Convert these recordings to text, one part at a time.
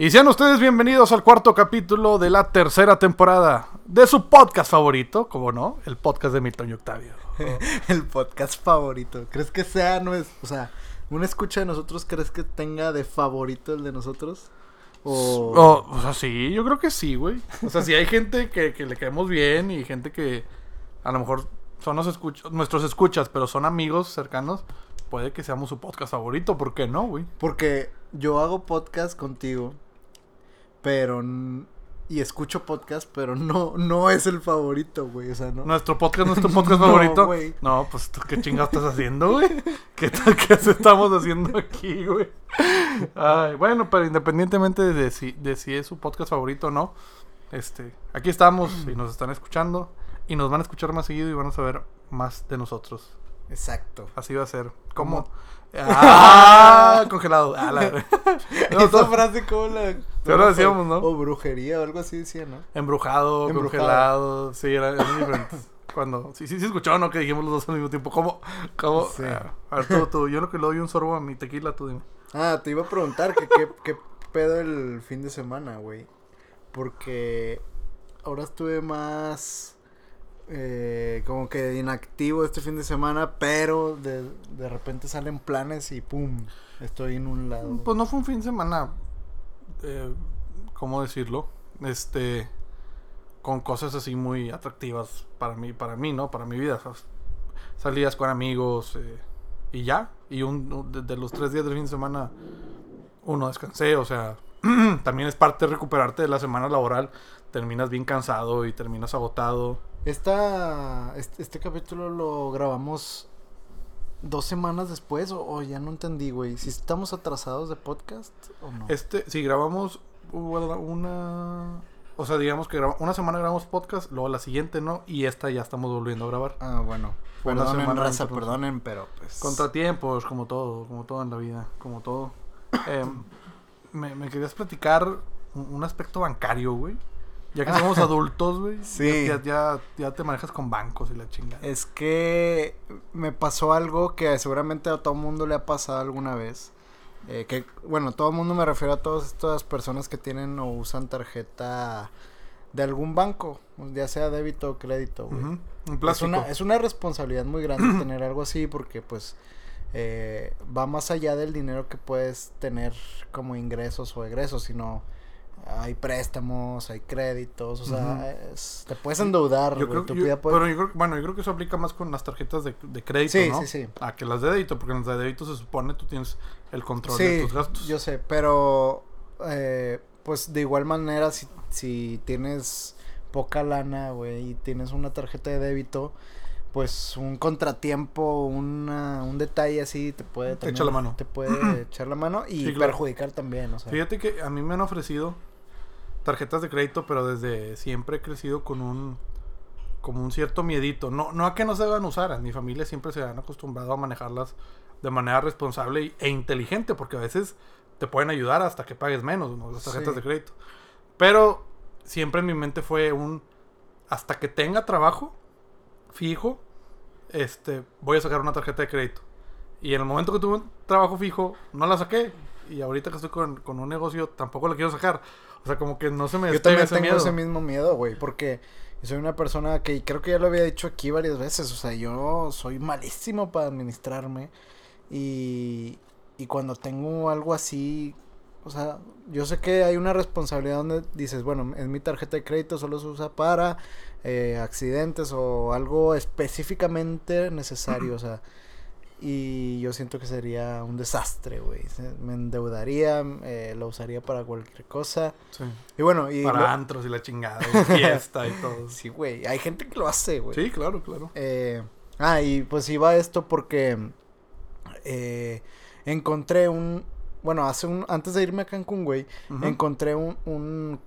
Y sean ustedes bienvenidos al cuarto capítulo de la tercera temporada de su podcast favorito, como no, el podcast de Milton y Octavio. el podcast favorito. ¿Crees que sea, no es, o sea, una escucha de nosotros, crees que tenga de favorito el de nosotros? O, Oh, o sea, sí, yo creo que sí, güey. O sea, si hay gente que, que le caemos bien y gente que a lo mejor son los escuch- nuestros escuchas, pero son amigos cercanos, puede que seamos su podcast favorito, ¿por qué no, güey? porque yo hago podcast contigo, pero y escucho podcast, pero no no es el favorito, güey, o sea, no. Nuestro podcast, nuestro podcast No, favorito. No, pues ¿tú ¿qué chingados estás haciendo, güey? ¿Qué, tal- qué estamos haciendo aquí, güey? Ay, bueno, pero independientemente de si, de si es su podcast favorito o no, este, aquí estamos y nos están escuchando y nos van a escuchar más seguido y van a saber más de nosotros. Exacto. Así va a ser. ¿Cómo? ¿Cómo? ¡Ah! Congelado. Ah, la- No, Esa todo- frase como la Ya lo decíamos, ¿no? O brujería o algo así decía, ¿no? Embrujado, Embrujado. congelado. Sí, eran diferentes. Cuando, sí, sí, sí escucharon, ¿no? Que dijimos los dos al mismo tiempo. ¿Cómo? ¿Cómo? Sí. Ah, a ver, tú, tú. Yo lo que le doy un sorbo a mi tequila, tú dime. Ah, te iba a preguntar que qué, qué pedo el fin de semana, güey. Porque ahora estuve más eh, como que inactivo este fin de semana, pero de, de repente salen planes y pum, estoy en un lado. Pues no fue un fin de semana. Eh, ¿Cómo decirlo? Este. Con cosas así muy atractivas para mí, para mí, ¿no? Para mi vida. Salidas con amigos eh, y ya. Y un, de los tres días del fin de semana, uno descansé. O sea, también es parte de recuperarte de la semana laboral. Terminas bien cansado y terminas agotado. Esta, este, este capítulo lo grabamos dos semanas después o, o ya no entendí, güey. Si estamos atrasados de podcast o no. Este, si grabamos una. O sea, digamos que graba- una semana grabamos podcast, luego la siguiente no, y esta ya estamos volviendo a grabar. Ah, bueno. Fue una Perdonen, semana raza, perdonen, pero pues... Contratiempos, como todo, como todo en la vida, como todo. Em, me, me querías platicar un, un aspecto bancario, güey. Ya que somos adultos, güey. Sí. Ya, ya, ya te manejas con bancos y la chingada. Es que me pasó algo que seguramente a todo mundo le ha pasado alguna vez. Eh, que, bueno, todo mundo me refiero a todas estas personas que tienen o usan tarjeta de algún banco, ya sea débito o crédito, güey. Ujú, Un Es una, es una responsabilidad muy grande tener algo así porque pues eh, va más allá del dinero que puedes tener como ingresos o egresos, sino hay préstamos, hay créditos, o sea, es- te puedes endeudar, Yo creo, yo- puede- pero yo creo, bueno, yo creo que eso aplica más con las tarjetas de, de crédito, Sí, ¿no? sí, sí. A que las de débito, porque en las de débito se supone tú tienes el control de tus gastos. yo sé, pero eh, pues de igual manera si, si tienes poca lana, güey, y tienes una tarjeta de débito, pues un contratiempo, una, un detalle así te puede Te echa la mano. te puede echar la mano y Sí, claro. perjudicar también, o sea. Fíjate que a mí me han ofrecido tarjetas de crédito, pero desde siempre he crecido con un como un cierto miedito. No, no a que no se deban usar, a mi familia siempre se han acostumbrado a manejarlas de manera responsable e inteligente, porque a veces te pueden ayudar hasta que pagues menos, ¿no? Las tarjetas Sí. de crédito. Pero siempre en mi mente fue un hasta que tenga trabajo fijo, este, voy a sacar una tarjeta de crédito. Y en el momento que tuve un trabajo fijo, no la saqué. Y ahorita que estoy con, con un negocio, tampoco la quiero sacar. O sea, como que no se me Yo también ese tengo miedo. ese mismo miedo, güey, porque soy una persona que creo que ya lo había dicho aquí varias veces, o sea, yo soy malísimo para administrarme y, y cuando tengo algo así, o sea, yo sé que hay una responsabilidad donde dices, bueno, en mi tarjeta de crédito solo se usa para eh, accidentes o algo específicamente necesario, o sea, y yo siento que sería un desastre, güey, me endeudaría, eh, lo usaría para cualquier cosa. Sí. Y bueno, y Para lo- antros y la chingada, y fiesta y todo. Sí, güey. Hay gente que lo hace, güey. Sí, claro, claro. Eh, ah, y pues iba esto porque eh, encontré un. Bueno, hace un. Antes de irme a Cancún, güey, encontré un. un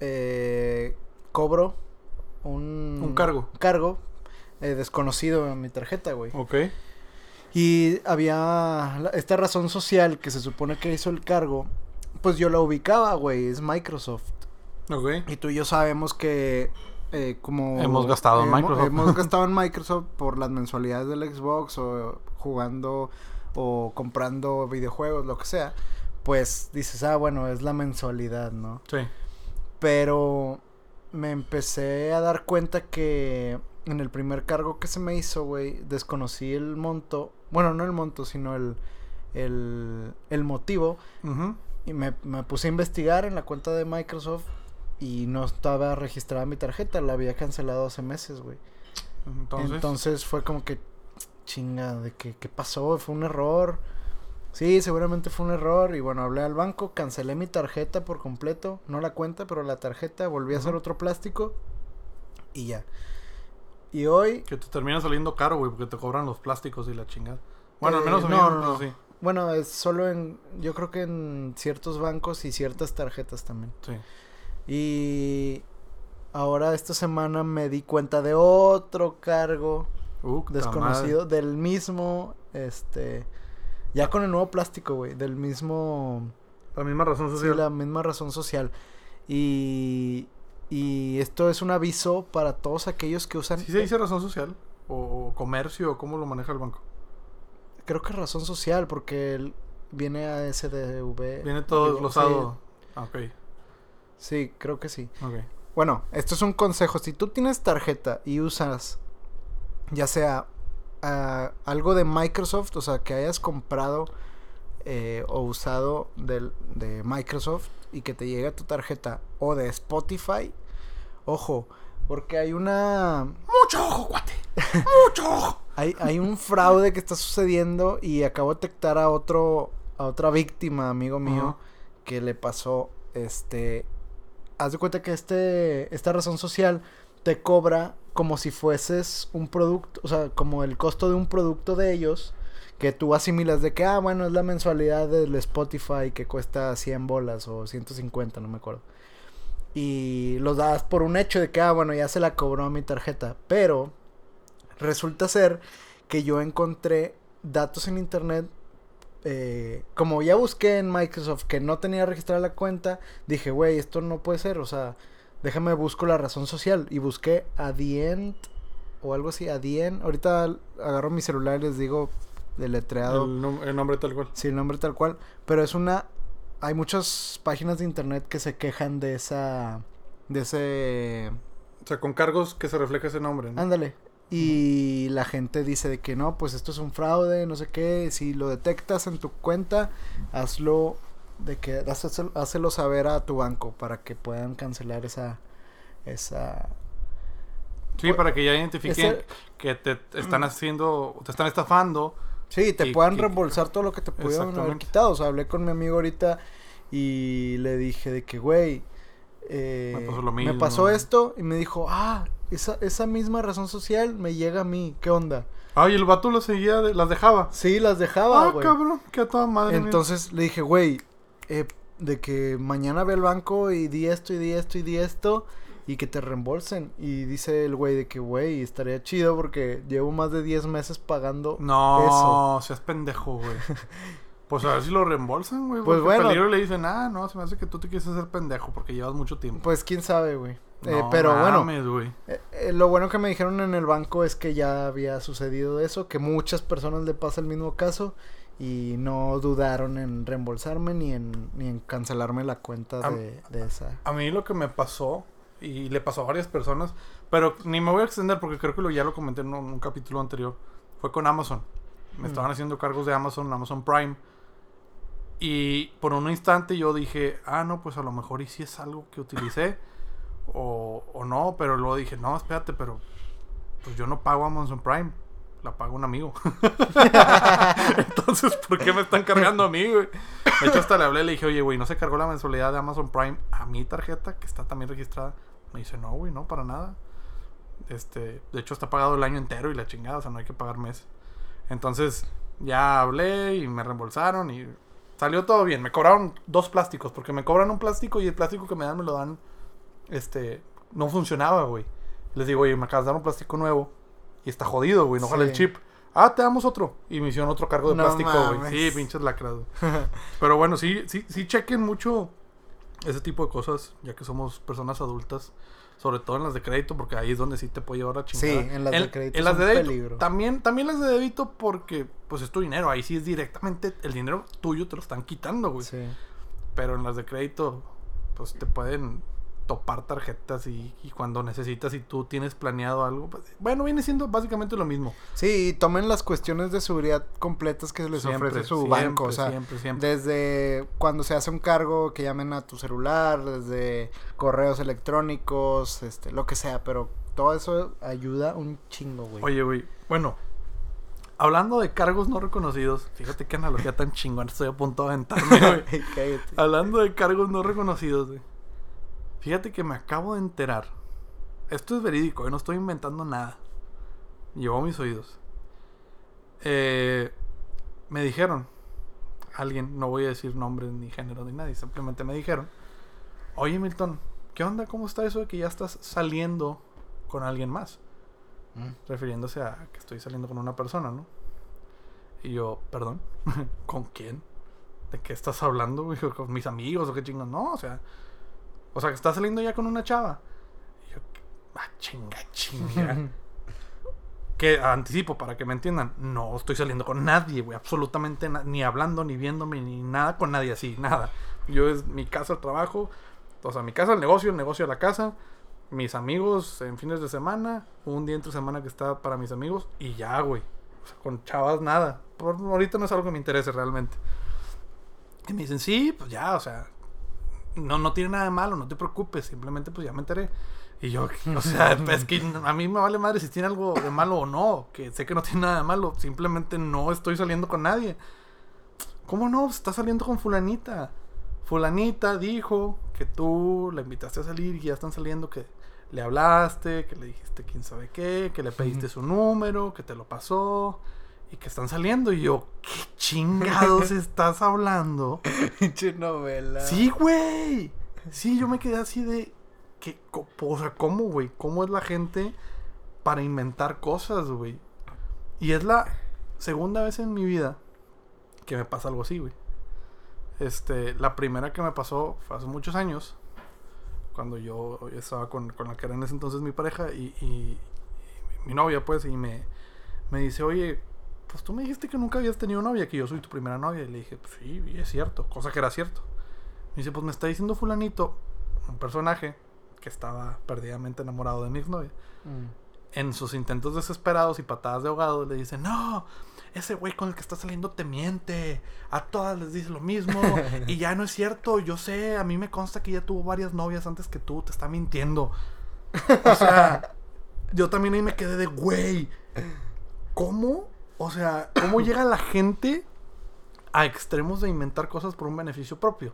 eh, cobro. Un. Un cargo. Cargo. eh, desconocido en mi tarjeta, güey. Ok. Y había esta razón social que se supone que hizo el cargo. Pues yo la ubicaba, güey. Es Microsoft. Ok. Y tú y yo sabemos que eh, como... Hemos gastado en Microsoft. Hemos gastado en Microsoft por las mensualidades del Xbox o jugando o comprando videojuegos, lo que sea. pues dices, ah, bueno, es la mensualidad, ¿no? Sí. Pero me empecé a dar cuenta que en el primer cargo que se me hizo, güey, desconocí el monto. Bueno, no el monto, sino el, el, el motivo. Ujú. Y me, me puse a investigar en la cuenta de Microsoft y no estaba registrada mi tarjeta. La había cancelado hace meses, güey. Entonces, Entonces, fue como que, chinga, de que, ¿qué pasó? ¿Fue un error? Sí, seguramente fue un error. Y bueno, hablé al banco, cancelé mi tarjeta por completo. No la cuenta, pero la tarjeta. Volví a hacer otro plástico. Y ya. Y hoy, que te termina saliendo caro, güey, porque te cobran los plásticos y la chingada. Bueno, al Eh, menos a mí no, no, no. así. bueno, es solo en, yo creo que en ciertos bancos y ciertas tarjetas también. Sí. Y ahora esta semana me di cuenta de otro cargo Uh, desconocido del mismo, este, ya con el nuevo plástico, güey, del mismo. La misma razón sí, social. la misma razón social. Y, y esto es un aviso para todos aquellos que usan, ¿Sí se dice razón social? O, comercio? o ¿Cómo lo maneja el banco? creo que razón social, porque viene a SDV. Viene todo desglosado. Ah, ok. Sí, creo que sí. Ok. Bueno, esto es un consejo. Si tú tienes tarjeta y usas ya sea ah, algo de Microsoft, o sea, que hayas comprado eh, o usado del, de Microsoft y que te llegue a tu tarjeta o de Spotify, ojo, porque hay una... Mucho ojo, cuate. Mucho ojo. Hay, hay un fraude que está sucediendo y acabo de detectar a otro a otra víctima, amigo mío, que le pasó este haz de cuenta que este esta razón social te cobra como si fueses un producto, o sea, como el costo de un producto de ellos que tú asimilas de que ah, bueno, es la mensualidad del Spotify que cuesta 100 bolas o 150, no me acuerdo. Y los das por un hecho de que ah, bueno, ya se la cobró a mi tarjeta, pero resulta ser que yo encontré datos en internet. eh, como ya busqué en Microsoft que no tenía registrada la cuenta, dije, güey, esto no puede ser. O sea, déjame busco la razón social. Y busqué Adient o algo así, Adient. Ahorita agarro mi celular y les digo deletreado. El, nom- el nombre tal cual. Sí, el nombre tal cual. Pero es una. Hay muchas páginas de internet que se quejan de esa. De ese. O sea, con cargos que se refleja ese nombre. ¿no? Ándale. Y la gente dice de que no, pues esto es un fraude, no sé qué. Si lo detectas en tu cuenta, hazlo de que hazlo, saber a tu banco para que puedan cancelar esa esa Sí, para que ya identifiquen Ese- que te están haciendo, te están estafando. Sí, te Y- puedan y- reembolsar todo lo que te pudieron haber quitado. O sea, hablé con mi amigo ahorita y le dije de que, güey, eh, Me pasó lo me mismo. pasó esto y me dijo, ah, esa, esa misma razón social me llega a mí. ¿Qué onda? Ay, el vato las seguía, de- las dejaba. Sí, las dejaba, Ah, güey. cabrón, que a toda madre. mía. Entonces le dije, güey, eh, de que mañana ve al banco y di esto y di esto y di esto y que te reembolsen. Y dice el güey de que, güey, estaría chido porque llevo más de 10 meses pagando No, eso. seas pendejo, güey. Pues a ver si lo reembolsan, güey. Pues bueno. peligro le dicen, ah, no, se me hace que tú te quieres hacer pendejo porque llevas mucho tiempo. Pues quién sabe, güey. Eh, No pero bueno, mames, eh, eh, lo bueno que me dijeron en el banco es que ya había sucedido eso, que muchas personas le pasa el mismo caso y no dudaron en reembolsarme ni en, ni en cancelarme la cuenta de, de esa. A mí lo que me pasó, y le pasó a varias personas, pero ni me voy a extender porque creo que lo, ya lo comenté en un, un capítulo anterior, fue con Amazon. Me Mm. estaban haciendo cargos de Amazon, Amazon Prime. Y por un instante yo dije, ah, no, pues a lo mejor y si es algo que utilicé o, o no, pero luego dije, no, espérate, pero pues yo no pago Amazon Prime, la paga un amigo. Entonces, ¿por qué me están cargando a mí, güey? De hecho, hasta le hablé y le dije, oye, güey, ¿no se cargó la mensualidad de Amazon Prime a mi tarjeta, que está también registrada? Me dice, no, güey, no, para nada. Este, de hecho, está pagado el año entero y la chingada, o sea, no hay que pagar mes. Entonces, ya hablé y me reembolsaron y salió todo bien. Me cobraron dos plásticos, porque me cobran un plástico y el plástico que me dan me lo dan, este, no funcionaba, güey. Les digo, oye, me acabas de dar un plástico nuevo y está jodido, güey, no jala el Sí. chip. Ah, te damos otro. Y me hicieron otro cargo de No plástico, güey. Sí, pinches lacras. Pero bueno, sí, sí, sí chequen mucho ese tipo de cosas, ya que somos personas adultas, sobre todo en las de crédito, porque ahí es donde sí te puede llevar a chingada. Sí, en las de crédito en las de débito, peligro. También, también las de débito porque pues es tu dinero, ahí sí es directamente el dinero tuyo te lo están quitando, güey. Sí. Pero en las de crédito, pues te pueden topar tarjetas y, y cuando necesitas y tú tienes planeado algo, pues, bueno, viene siendo básicamente lo mismo. Sí, y tomen las cuestiones de seguridad completas que les Siempre, ofrece su siempre, banco. O sea, siempre, siempre. desde cuando se hace un cargo que llamen a tu celular, desde correos electrónicos, este, lo que sea, pero todo eso ayuda un chingo, güey. Oye, güey, bueno, hablando de cargos no reconocidos, fíjate qué analogía tan chingona, estoy a punto de aventarme, güey. Cállate. Hablando de cargos no reconocidos, güey. Fíjate que me acabo de enterar. Esto es verídico, yo no estoy inventando nada. Llegó a mis oídos. Eh, me dijeron, alguien, no voy a decir nombres ni género ni nadie, simplemente me dijeron, oye Milton, ¿qué onda? ¿Cómo está eso de que ya estás saliendo con alguien más? Mm. Refiriéndose a que estoy saliendo con una persona, ¿no? Y yo, perdón, ¿con quién? ¿De qué estás hablando? ¿Con mis amigos o qué chingos? No, o sea, o sea, que estás saliendo ya con una chava. Y yo, ah, chinga, chinga. que anticipo para que me entiendan, no estoy saliendo con nadie, güey, absolutamente ni hablando, ni viéndome, ni nada con nadie así, nada. Yo es mi casa, el trabajo, o sea, mi casa, el negocio, el negocio, la casa, mis amigos en fines de semana, un día entre semana que está para mis amigos y ya, güey. O sea, con chavas nada. Por, ahorita no es algo que me interese realmente. Y me dicen, sí, pues ya, o sea, no, no tiene nada de malo, no te preocupes, simplemente pues ya me enteré. Y yo, o sea, es que a mí me vale madre si tiene algo de malo o no, que sé que no tiene nada de malo, simplemente no estoy saliendo con nadie. ¿Cómo no? Estás saliendo con fulanita. Fulanita dijo que tú la invitaste a salir y ya están saliendo, que le hablaste, que le dijiste quién sabe qué, que le pediste su número, que te lo pasó y que están saliendo. Y yo, ¿qué chingados estás hablando? Pinche novela. Sí, güey. Sí, yo me quedé así de. Co- o sea, ¿cómo, güey? ¿Cómo es la gente para inventar cosas, güey? Y es la segunda vez en mi vida que me pasa algo así, güey. Este, la primera que me pasó fue hace muchos años. Cuando yo estaba con, con la que era en ese entonces mi pareja y, y- y mi novia, pues, y me, me dice, oye, pues tú me dijiste que nunca habías tenido novia, que yo soy tu primera novia. Y le dije, pues sí, es cierto, cosa que era cierto. Me dice, pues me está diciendo fulanito, un personaje que estaba perdidamente enamorado de mi exnovia. Mm. En sus intentos desesperados y patadas de ahogado le dice, no, ese güey con el que está saliendo te miente. A todas les dice lo mismo. y ya no es cierto, yo sé, a mí me consta que ya tuvo varias novias antes que tú, te está mintiendo. O sea, yo también ahí me quedé de, güey, ¿cómo? O sea, ¿cómo llega la gente a extremos de inventar cosas por un beneficio propio?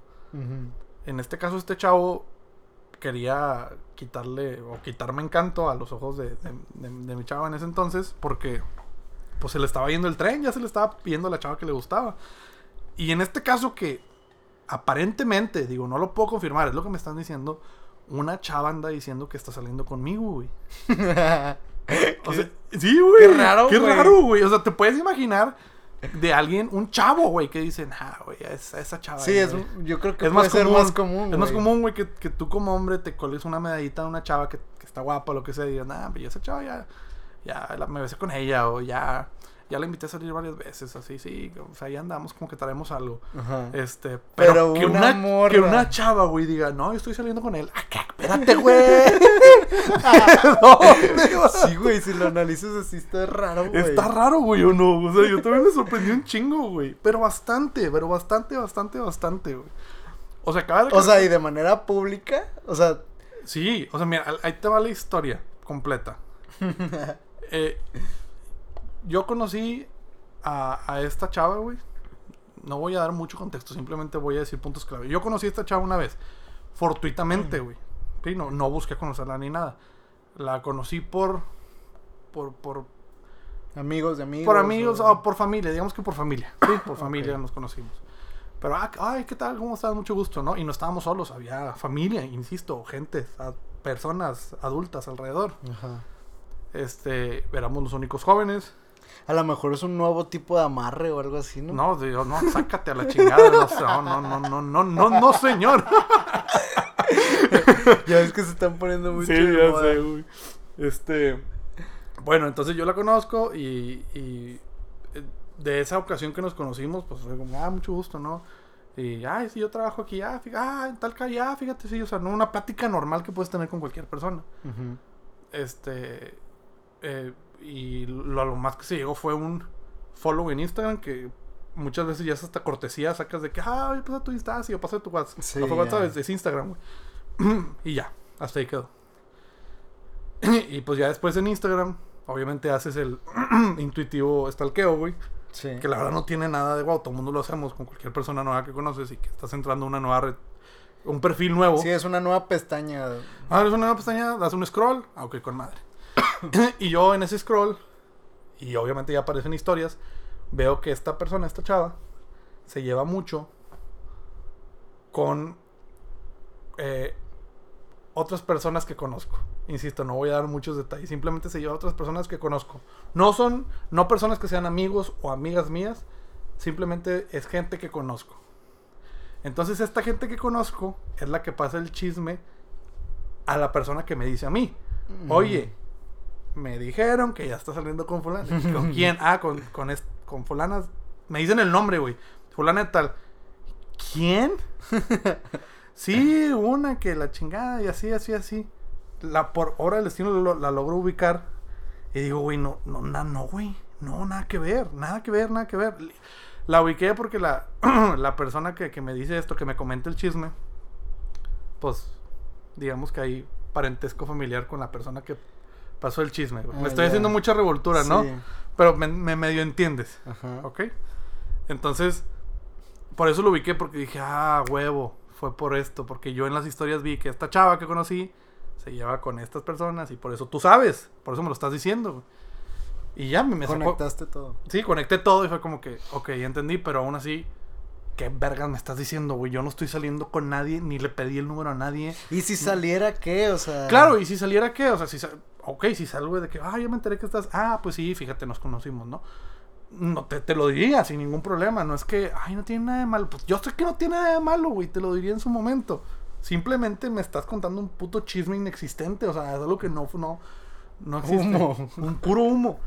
En este caso, este chavo quería quitarle o quitarme encanto a los ojos de, de- de- de mi chava en ese entonces porque pues se le estaba yendo el tren, ya se le estaba pidiendo a la chava que le gustaba. Y en este caso que aparentemente, digo, no lo puedo confirmar, es lo que me están diciendo, una chava anda diciendo que está saliendo conmigo, güey. O sea, sí, güey. qué raro, Qué güey. raro, güey. O sea, te puedes imaginar de alguien, un chavo, güey, que dicen, ah, güey, esa, esa chava. sí, ahí, es, güey". yo creo que Es puede más ser común, más común. Es más güey. común, güey, que, que tú como hombre te coles una medallita de una chava que, que está guapa o lo que sea y digas, nah, pero esa chava ya, ya la- me besé con ella o ya, ya la invité a salir varias veces, así, sí, o sea, ya andamos como que traemos algo. Ajá. Este, Pero pero, que, una que una chava, güey, diga, no, yo estoy saliendo con él. Ah, espérate, güey. Sí, güey, si lo analizas así está raro, güey. Está raro, güey, o no. O sea, yo también me sorprendí un chingo, güey. Pero bastante, pero bastante, bastante, bastante, güey. O sea, acaba de O sea, y de manera pública, o sea, Sí, o sea, mira, ahí te va la historia completa. Eh, yo conocí a, a esta chava, güey. No voy a dar mucho contexto, simplemente voy a decir puntos clave. Yo conocí a esta chava una vez, fortuitamente, güey. Sí, no, no busqué conocerla ni nada. La conocí por. por. por, amigos de amigos. por amigos o- por familia, digamos que por familia. Sí, por familia nos conocimos. Pero, ah, ay, ¿qué tal? ¿Cómo estás? Mucho gusto, ¿no? Y no estábamos solos, había familia, insisto, gente, personas adultas alrededor. Ajá. Este, éramos los únicos jóvenes. A lo mejor es un nuevo tipo de amarre o algo así, ¿no? No, no, sácate a la chingada. No, no, no, no, no, no, no, señor. ya ves que se están poniendo mucho. Sí, ya moda. sé, güey. Este. Bueno, entonces yo la conozco y, y eh, de esa ocasión que nos conocimos, pues fue como, ah, mucho gusto, ¿no? Y, ay, sí, yo trabajo aquí, ah, fí- ah, en tal calle, ah, fíjate, sí, o sea, no una plática normal que puedes tener con cualquier persona. Este. eh, y lo, lo más que se llegó fue un follow en Instagram que muchas veces ya es hasta cortesía, sacas de que, ah, pasa tu Insta, o pasa tu WhatsApp. Sí, no fue WhatsApp, es, es Instagram, güey. y ya, hasta ahí quedó. y pues ya después en Instagram, obviamente haces el intuitivo stalkeo, güey. Sí. Que la verdad no tiene nada de wow, todo el mundo lo hacemos con cualquier persona nueva que conoces y que estás entrando a una nueva red, un perfil nuevo. Sí, es una nueva pestaña. Abres una nueva pestaña, das un scroll, ah, ok, con madre. y yo en ese scroll, y obviamente ya aparecen historias, veo que esta persona, esta chava, se lleva mucho con eh, otras personas que conozco. Insisto, no voy a dar muchos detalles, simplemente se lleva a otras personas que conozco. No son, no personas que sean amigos o amigas mías, simplemente es gente que conozco. Entonces esta gente que conozco es la que pasa el chisme a la persona que me dice a mí. Oye, me dijeron que ya está saliendo con fulana. ¿Con quién? Ah, con, con, con fulanas. Me dicen el nombre, güey. Fulana de tal. ¿Quién? sí, una que la chingada y así, así, así. La por hora del destino lo- la logro ubicar. Y digo, güey, no, no, na- no, güey. No, nada que ver, nada que ver, nada que ver. La ubiqué porque la, la persona que, que me dice esto, que me comenta el chisme, pues, digamos que hay parentesco familiar con la persona que pasó el chisme. güey. Ah, me estoy ya. haciendo mucha revoltura, ¿no? Sí. Pero me, me medio entiendes, Ajá. ¿ok? Entonces, por eso lo ubiqué, porque dije, ah, huevo, fue por esto, porque yo en las historias vi que esta chava que conocí se lleva con estas personas y por eso tú sabes, por eso me lo estás diciendo. Y ya me, me sacó- Conectaste todo. Sí, conecté todo y fue como que, ok, ya entendí, pero aún así, ¿qué vergas me estás diciendo, güey? Yo no estoy saliendo con nadie, ni le pedí el número a nadie. ¿Y si saliera qué? O sea. Claro, y si saliera qué, o sea, si, sa- ok, si salgo de que, ah, yo me enteré que estás, ah, pues sí, fíjate, nos conocimos, ¿no? No, te, te lo diría sin ningún problema, no es que, ay, no tiene nada de malo, pues yo sé que no tiene nada de malo, güey, te lo diría en su momento. Simplemente me estás contando un puto chisme inexistente, o sea, es algo que no, no, no existe. Humo. Un puro humo.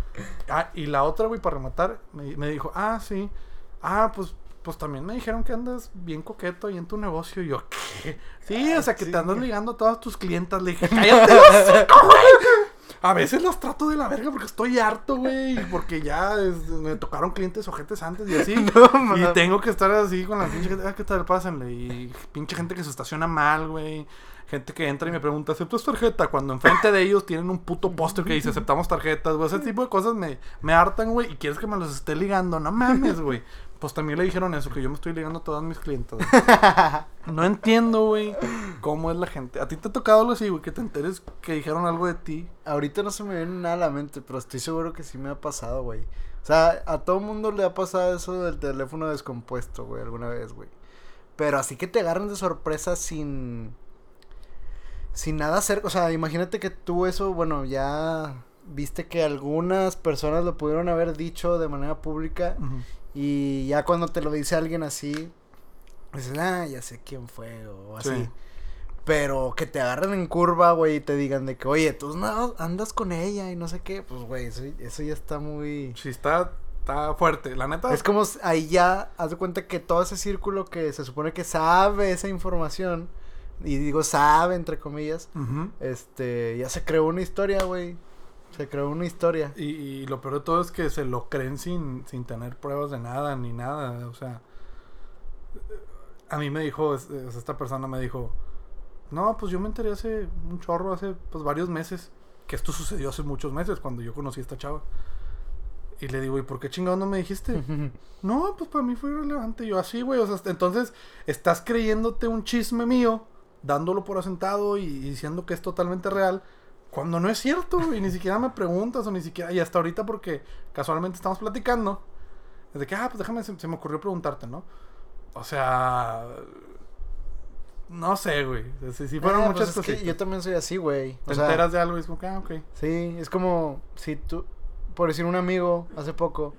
Ah, y la otra, güey, para rematar, me, me dijo, ah, sí. Ah, pues, pues también me dijeron que andas bien coqueto ahí en tu negocio. Y yo, ¿qué? Sí, o sea, que te andas ligando a todas tus clientas. Le dije, cállate. A veces los trato de la verga porque estoy harto, güey. Porque ya es- me tocaron clientes ojetes antes y así. No, y tengo que estar así con la pinche gente. Ah, ¿qué tal? Pásenle. Y pinche gente que se estaciona mal, güey. Gente que entra y me pregunta, ¿aceptas tarjeta? Cuando enfrente de ellos tienen un puto póster que dice, aceptamos tarjetas, güey. Ese tipo de cosas me, me hartan, güey. Y quieres que me los esté ligando. No mames, güey. Pues también le dijeron eso, que yo me estoy ligando a todas mis clientes. No entiendo, güey, cómo es la gente. ¿A ti te ha tocado algo así, güey? Que te enteres que dijeron algo de ti. Ahorita no se me viene nada a la mente, pero estoy seguro que sí me ha pasado, güey. O sea, a todo mundo le ha pasado eso del teléfono descompuesto, güey, alguna vez, güey. Pero así que te agarran de sorpresa sin. Sin nada hacer. O sea, imagínate que tú eso, bueno, ya viste que algunas personas lo pudieron haber dicho de manera pública. Y ya cuando te lo dice alguien así, dices, ah, ya sé quién fue, o así. Sí. Pero que te agarren en curva, güey, y te digan de que, oye, tú no, andas con ella y no sé qué, pues, güey, eso, eso ya está muy... Sí, está, está fuerte. La neta. Es como ahí ya, haz de cuenta que todo ese círculo que se supone que sabe esa información, y digo sabe, entre comillas, este, ya se creó una historia, güey. Se creó una historia. Y, y lo peor de todo es que se lo creen sin, sin tener pruebas de nada ni nada. O sea, a mí me dijo, es- es- esta persona me dijo, no, pues yo me enteré hace un chorro, hace pues varios meses, que esto sucedió hace muchos meses cuando yo conocí a esta chava. Y le digo, ¿y por qué chingado no me dijiste? No, pues para mí fue irrelevante. Yo así, güey. O sea, entonces estás creyéndote un chisme mío, dándolo por asentado y, y diciendo que es totalmente real, cuando no es cierto, y ni siquiera me preguntas, o ni siquiera. Y hasta ahorita, porque casualmente estamos platicando, es de que, ah, pues déjame, se, se me ocurrió preguntarte, ¿no? O sea. No sé, güey. Si, si fueron muchas pues es que cosas. yo también soy así, güey. Te O sea, enteras de algo y es como que, ah, ok. Sí, es como si tú, por decir un amigo hace poco,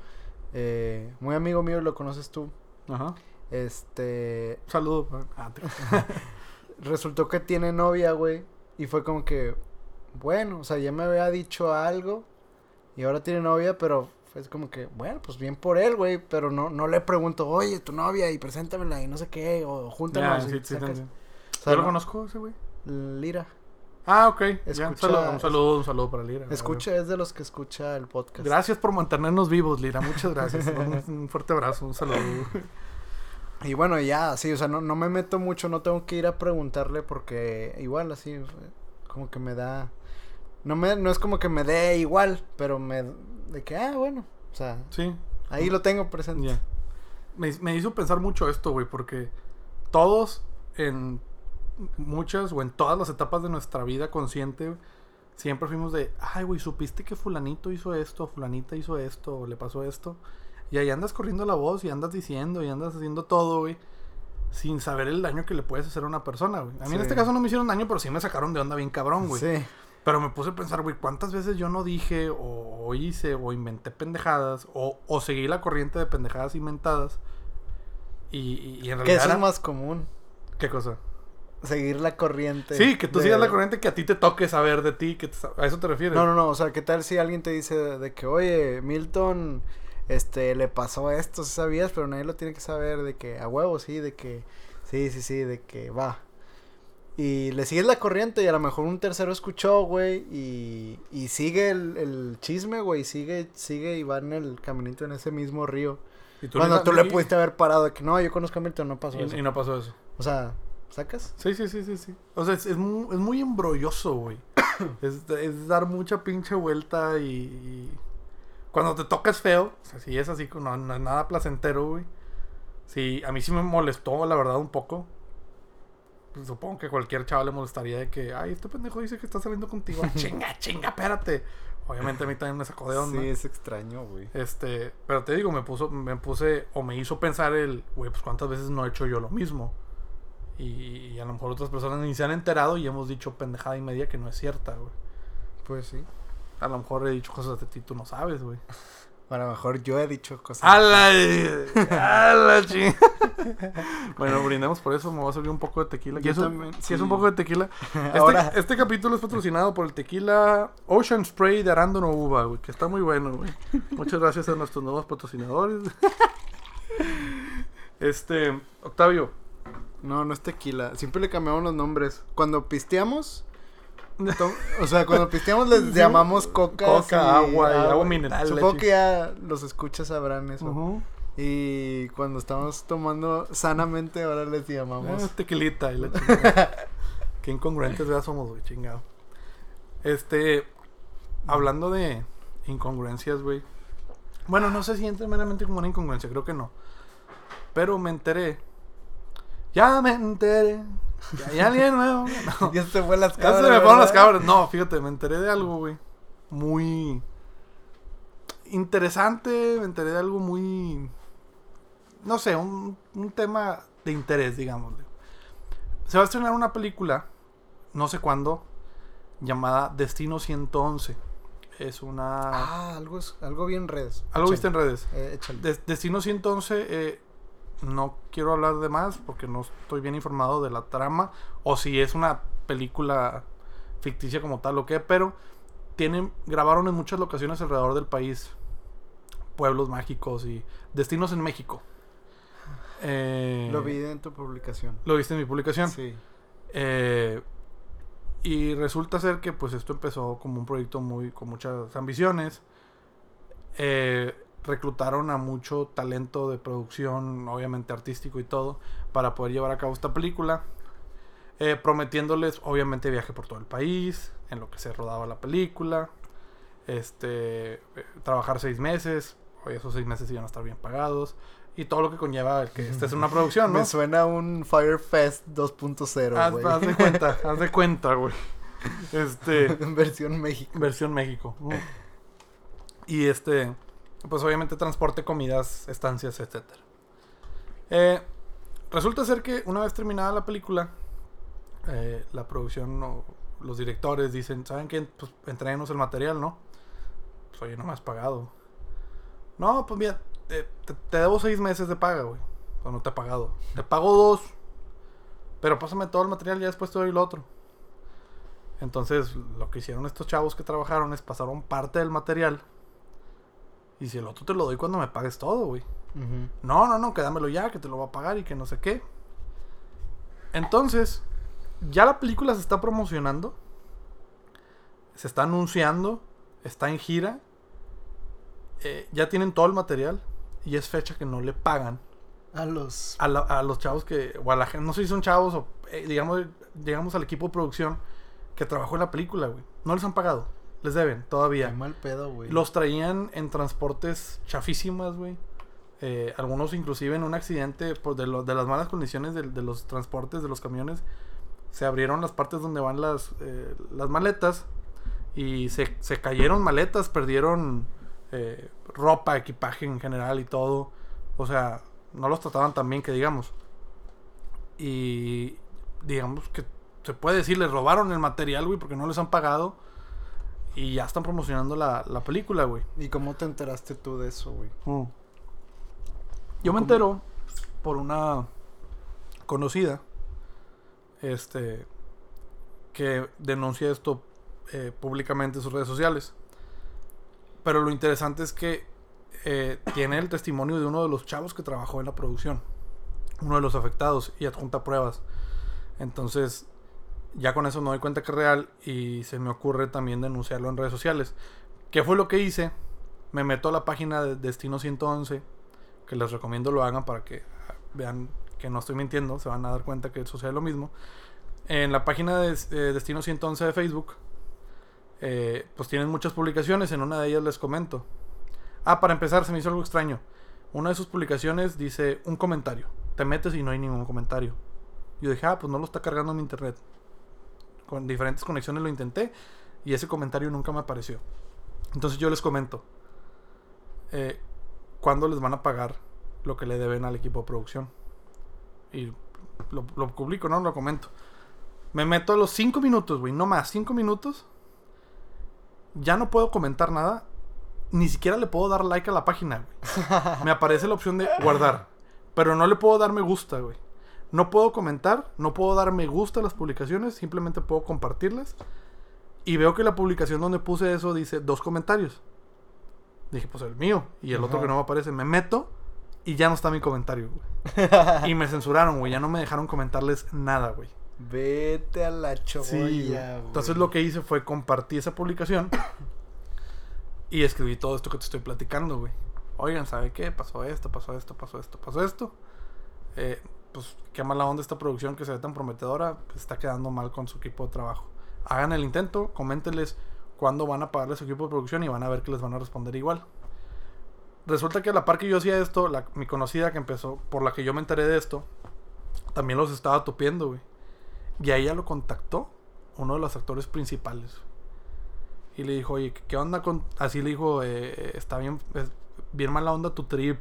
eh, muy amigo mío, lo conoces tú. Ajá. Este, Saludo. Ah, te- resultó que tiene novia, güey. Y fue como que, bueno, o sea, ya me había dicho algo. Y ahora tiene novia, pero fue como que, bueno, pues bien por él, güey. Pero no, no le pregunto, oye, tu novia y preséntamela y no sé qué. O júntanos. sí, y sí, o sea, ¿Yo lo no- conozco ese güey? Lira. Ah, ok. Un, Escucha- saludo, un saludo, un saludo para Lira. Escucha, es de los que escucha el podcast. Gracias por mantenernos vivos, Lira. Muchas gracias. un, un fuerte abrazo, un saludo. Y bueno, ya, sí, o sea, no, no me meto mucho, no tengo que ir a preguntarle porque igual así, como que me da... No, me, no es como que me dé igual, pero me... De que, ah, bueno, o sea, Sí, ahí lo tengo presente. Me, me hizo pensar mucho esto, güey, porque todos en muchas o en todas las etapas de nuestra vida consciente siempre fuimos de, ay, güey, supiste que fulanito hizo esto, fulanita hizo esto, o le pasó esto. Y ahí andas corriendo la voz y andas diciendo y andas haciendo todo, güey. Sin saber el daño que le puedes hacer a una persona, güey. A mí en este caso no me hicieron daño, pero sí me sacaron de onda bien cabrón, güey. Sí, Pero me puse a pensar, güey, ¿cuántas veces yo no dije o, o hice o inventé pendejadas o, o seguí la corriente de pendejadas inventadas? Y, y- y en que realidad... eso era- es más común, ¿Qué cosa? seguir la corriente. Sí, que tú de- sigas la corriente que a ti te toque saber de ti, que te a eso te refieres. No, no, no, o sea, ¿qué tal si alguien te dice de que, oye, Milton, este, le pasó esto, sí sabías, pero nadie lo tiene que saber, de que, a huevo, sí, de que, sí, sí, sí, de que va. Y le sigues la corriente y a lo mejor un tercero escuchó, güey, y, y sigue el, el chisme, güey, sigue, sigue y va en el caminito en ese mismo río. Y Cuando ni- tú le y- pudiste haber parado de que, no, yo conozco a Milton, no pasó eso. Y, no pasó eso. O sea, ¿sacas? Sí, sí, sí, sí, sí. O sea, es, es muy, es muy embrolloso, güey. es, es dar mucha pinche vuelta y, y Cuando te toca es feo. O sea, si es así, no, no es nada placentero, güey. Sí, a mí sí me molestó, la verdad, un poco. Pues, supongo que cualquier chaval le molestaría de que, ay, este pendejo dice que está saliendo contigo. chinga, chinga, espérate. Obviamente a mí también me sacó de onda. Sí, es extraño, güey. Este, pero te digo, me puso, me puse, o me hizo pensar el, güey, pues cuántas veces no he hecho yo lo mismo. Y, y a lo mejor otras personas ni se han enterado y hemos dicho pendejada y media que no es cierta, güey. Pues sí. A lo mejor he dicho cosas de ti, tú no sabes, güey. A lo mejor yo he dicho cosas. ¡A la, a la ching- Bueno, brindemos por eso, me voy a servir un poco de tequila. Yo ¿Quieres un- también, ¿quieres sí. un poco de tequila? Este, Ahora- este capítulo es patrocinado por el tequila Ocean Spray de Arándano Uva, güey, que está muy bueno, güey. Muchas gracias a nuestros nuevos patrocinadores. Este, Octavio, No, no es tequila. Siempre le cambiamos los nombres. Cuando pisteamos. O sea, cuando pisteamos les llamamos coca. Coca, agua y agua mineral, Supongo que ya los escuchas sabrán eso. Y cuando estamos tomando sanamente, ahora les llamamos. Ah, tequilita y la chingada. Qué incongruentes ya somos, güey, chingado. Este, hablando de incongruencias, güey. Bueno, no sé si entra meramente como una incongruencia, creo que no. Pero me enteré. Ya me enteré. Hay alguien nuevo. No, Ya se fue las ya cabras. se me fueron las cabras. No, fíjate, me enteré de algo, güey. Muy interesante. Me enteré de algo muy. No sé, un, un tema de interés, digamos. Se va a estrenar una película, no sé cuándo, llamada Destino 111. Es una. Ah, algo, es, algo bien redes. ¿Algo viste en redes? Eh, Destino 111, eh, no quiero hablar de más porque no estoy bien informado de la trama o si es una película ficticia como tal o qué, pero tienen, grabaron en muchas locaciones alrededor del país pueblos mágicos y destinos en México. Eh, Lo vi en tu publicación. ¿Lo viste en mi publicación? Sí. Eh, y resulta ser que pues esto empezó como un proyecto muy con muchas ambiciones. Eh, reclutaron a mucho talento de producción, obviamente artístico y todo, para poder llevar a cabo esta película. Eh, prometiéndoles obviamente viaje por todo el país, en lo que se rodaba la película. Este, eh, trabajar seis meses, oye, esos seis meses iban a estar bien pagados. Y todo lo que conlleva el que estés en una producción, ¿no? Me suena a un Firefest 2.0, Haz, güey. haz de cuenta, haz de cuenta, güey. Este, versión México. versión México. ¿no? Y este, pues obviamente transporte, comidas, estancias, etcétera. Eh, resulta ser que una vez terminada la película, eh, la producción o los directores dicen, ¿saben qué? Pues entréguenos el material, ¿no? pues oye, no me has pagado. No, pues mira, te, debo seis meses de paga, güey. O no te he pagado. Te pago dos. Pero pásame todo el material y después te doy lo otro. Entonces, lo que hicieron estos chavos que trabajaron es pasaron parte del material. Y si el otro te lo doy cuando me pagues todo, güey. Ujú. No, no, no, quédamelo ya, que te lo va a pagar y que no sé qué. Entonces, ya la película se está promocionando. Se está anunciando. Está en gira. eh, ya tienen todo el material. Y es fecha que no le pagan A los. a, la- a los chavos que. O a la gente. No sé si son chavos o. eh, digamos, digamos al equipo de producción que trabajó en la película, güey. No les han pagado. Les deben, todavía. Qué mal pedo, güey. Los traían en transportes chafísimas, güey. Eh, algunos inclusive en un accidente por de, lo- de las malas condiciones de, de los transportes, de los camiones. Se abrieron las partes donde van las, eh, las maletas. Y se, se cayeron maletas, perdieron eh, ropa, equipaje en general y todo. O sea, no los trataban tan bien que digamos. Y digamos que se puede decir, les robaron el material, güey, porque no les han pagado. Y ya están promocionando la, la película, güey. ¿Y cómo te enteraste tú de eso, güey? Yo me ¿Cómo? entero por una conocida, este, que denuncia esto eh, públicamente en sus redes sociales. Pero lo interesante es que eh, tiene el testimonio de uno de los chavos que trabajó en la producción, uno de los afectados, y adjunta pruebas. Entonces, ya con eso me doy cuenta que es real y se me ocurre también denunciarlo en redes sociales. ¿Qué fue lo que hice? Me meto a la página de Destino 111, que les recomiendo lo hagan para que vean que no estoy mintiendo, se van a dar cuenta que sucede lo mismo. En la página de eh, Destino 111 de Facebook, eh, pues tienen muchas publicaciones, en una de ellas les comento. Ah, para empezar, se me hizo algo extraño. Una de sus publicaciones dice un comentario. Te metes y no hay ningún comentario. Yo dije, ah, pues no lo está cargando en internet. Con diferentes conexiones lo intenté y ese comentario nunca me apareció. Entonces yo les comento. Eh, ¿Cuándo les van a pagar lo que le deben al equipo de producción? Y lo, lo publico, ¿no? Lo comento. Me meto a los 5 minutos, güey. No más, 5 minutos. Ya no puedo comentar nada. Ni siquiera le puedo dar like a la página, güey. Me aparece la opción de guardar. Pero no le puedo dar me gusta, güey. No puedo comentar, no puedo dar me gusta a las publicaciones, simplemente puedo compartirlas. Y veo que la publicación donde puse eso dice dos comentarios. Dije, pues el mío. Y el otro que no me aparece. Me meto y ya no está mi comentario, güey. y me censuraron, güey. Ya no me dejaron comentarles nada, güey. Vete a la cholla, Sí, güey. Entonces lo que hice fue compartir esa publicación y escribí todo esto que te estoy platicando, güey. Oigan, ¿sabe qué? Pasó esto, pasó esto, pasó esto, pasó esto. Eh, pues qué mala onda esta producción que se ve tan prometedora, pues, está quedando mal con su equipo de trabajo. Hagan el intento, coméntenles cuándo van a pagarle su equipo de producción y van a ver que les van a responder igual. Resulta que a la par que yo hacía esto, la- mi conocida que empezó, por la que yo me enteré de esto, también los estaba tupiendo, güey. Y a ella lo contactó uno de los actores principales. Y le dijo, oye, ¿qué onda con...? Así le dijo, eh, está bien, es bien mala onda tu trip.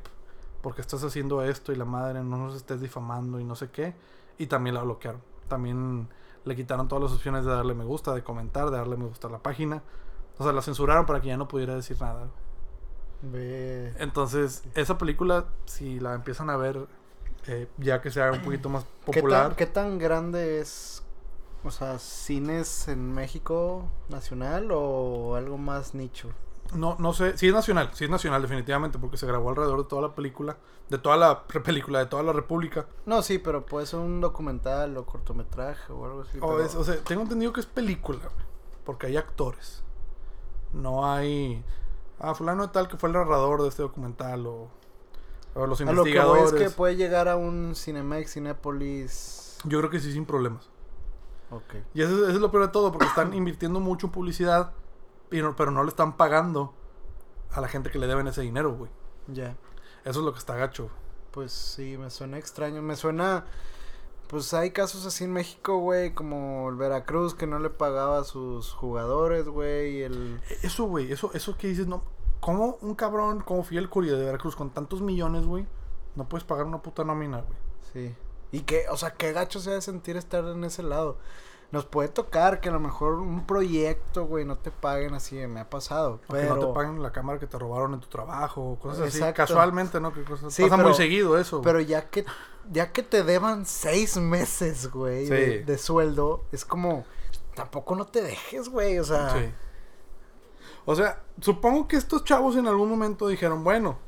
Porque estás haciendo esto y la madre no nos estés difamando y no sé qué. Y también la bloquearon. También le quitaron todas las opciones de darle me gusta, de comentar, de darle me gusta a la página. O sea, la censuraron para que ya no pudiera decir nada. Entonces, esa película, si la empiezan a ver, eh, ya que sea un poquito más ¿Qué popular... tan, ¿Qué tan grande es? O sea, cines en México nacional o algo más nicho? No, no sé, sí es nacional, sí es nacional definitivamente, porque se grabó alrededor de toda la película, de toda la película, de toda la república. No, sí, pero puede ser un documental o cortometraje o algo así. O, pero- es- o sea, tengo entendido que es película, porque hay actores. No hay... Ah, fulano de tal que fue el narrador de este documental o, o los a lo que voy investigadores. es que puede llegar a un Cinemex, Cinépolis. Yo creo que sí, sin problemas. Ok. Y eso, eso es lo peor de todo, porque están invirtiendo mucho en publicidad, pero, pero no le están pagando a la gente que le deben ese dinero, güey. Ya. Eso es lo que está gacho. Pues sí, me suena extraño. Me suena. Pues hay casos así en México, güey, como el Veracruz que no le pagaba a sus jugadores, güey, el... Eso, güey, eso, eso que dices, no. ¿Cómo un cabrón como Fidel Curia de Veracruz con tantos millones, güey, no puedes pagar una puta nómina, güey? Sí. Y que, o sea, qué gacho se ha de sentir estar en ese lado. Nos puede tocar que a lo mejor un proyecto, güey, no te paguen así, me ha pasado. O que pero... no te paguen la cámara que te robaron en tu trabajo, cosas así. Casualmente, ¿no? Que cosas, Sí, pasa pero- muy seguido eso. Pero ya que, ya que te deban seis meses, güey, Sí. de, de sueldo, es como, tampoco no te dejes, güey, o sea, Sí. O sea, supongo que estos chavos en algún momento dijeron, bueno,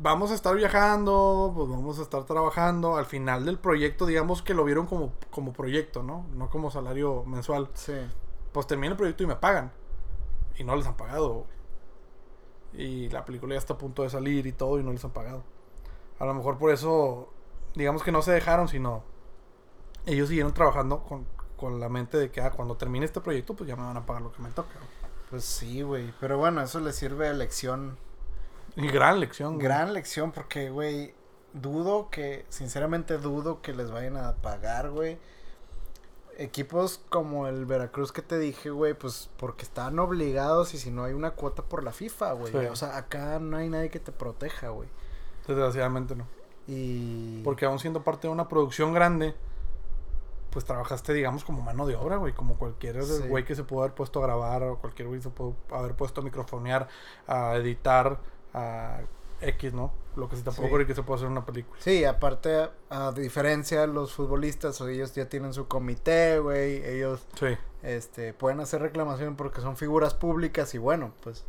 vamos a estar viajando, pues vamos a estar trabajando. Al final del proyecto, digamos que lo vieron como, como proyecto, ¿no? No como salario mensual. sí. Pues termina el proyecto y me pagan. Y no les han pagado. Y la película ya está a punto de salir y todo y no les han pagado. A lo mejor por eso, digamos que no se dejaron, sino ellos siguieron trabajando con, con la mente de que ah, cuando termine este proyecto, pues ya me van a pagar lo que me toca. Pues sí, güey, pero bueno, eso le sirve de lección Y gran lección. güey. Gran lección porque, güey, dudo que, sinceramente dudo que les vayan a pagar, güey. Equipos como el Veracruz que te dije, güey, pues porque están obligados y si no hay una cuota por la FIFA, güey. Sí. O sea, acá no hay nadie que te proteja, güey. Desgraciadamente no. Y... Porque aún siendo parte de una producción grande, pues trabajaste, digamos, como mano de obra, güey. Como cualquier Sí. güey que se pudo haber puesto a grabar o cualquier güey se pudo haber puesto a microfonear, a editar, a X, ¿no? Lo que se tampoco Sí. cree que se puede hacer una película. Sí, aparte, a diferencia de los futbolistas, ellos ya tienen su comité, güey. Ellos, Sí. este, pueden hacer reclamación porque son figuras públicas y bueno, pues,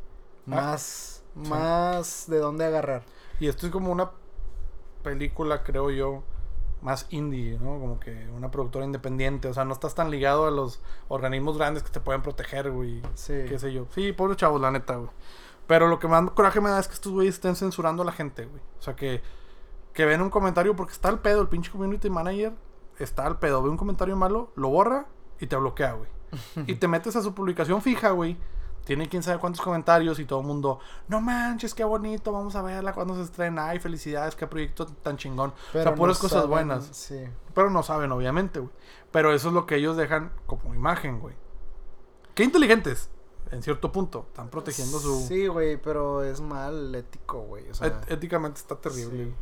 Ah, más, sí. más de dónde agarrar. Y esto es como una película, creo yo, más indie, ¿no? Como que una productora independiente. O sea, no estás tan ligado a los organismos grandes que te pueden proteger, güey. Sí. qué sé yo. Sí, pobres chavos, la neta, güey. Pero lo que más coraje me da es que estos güeyes estén censurando a la gente, güey. O sea, que, que ven un comentario porque está al pedo, el pinche community manager está al pedo, ve un comentario malo, lo borra y te bloquea, güey. y te metes a su publicación fija, güey. Tiene quién sabe cuántos comentarios y todo el mundo, no manches, qué bonito, vamos a verla cuando se estrena. Ay, felicidades, qué proyecto tan chingón. o sea, Pero puras no cosas saben, buenas. Sí. Pero no saben, obviamente, güey. Pero eso es lo que ellos dejan como imagen, güey. Qué inteligentes, en cierto punto. Están protegiendo su... Sí, güey, pero es mal ético, güey. O sea, Et- éticamente está terrible. sí.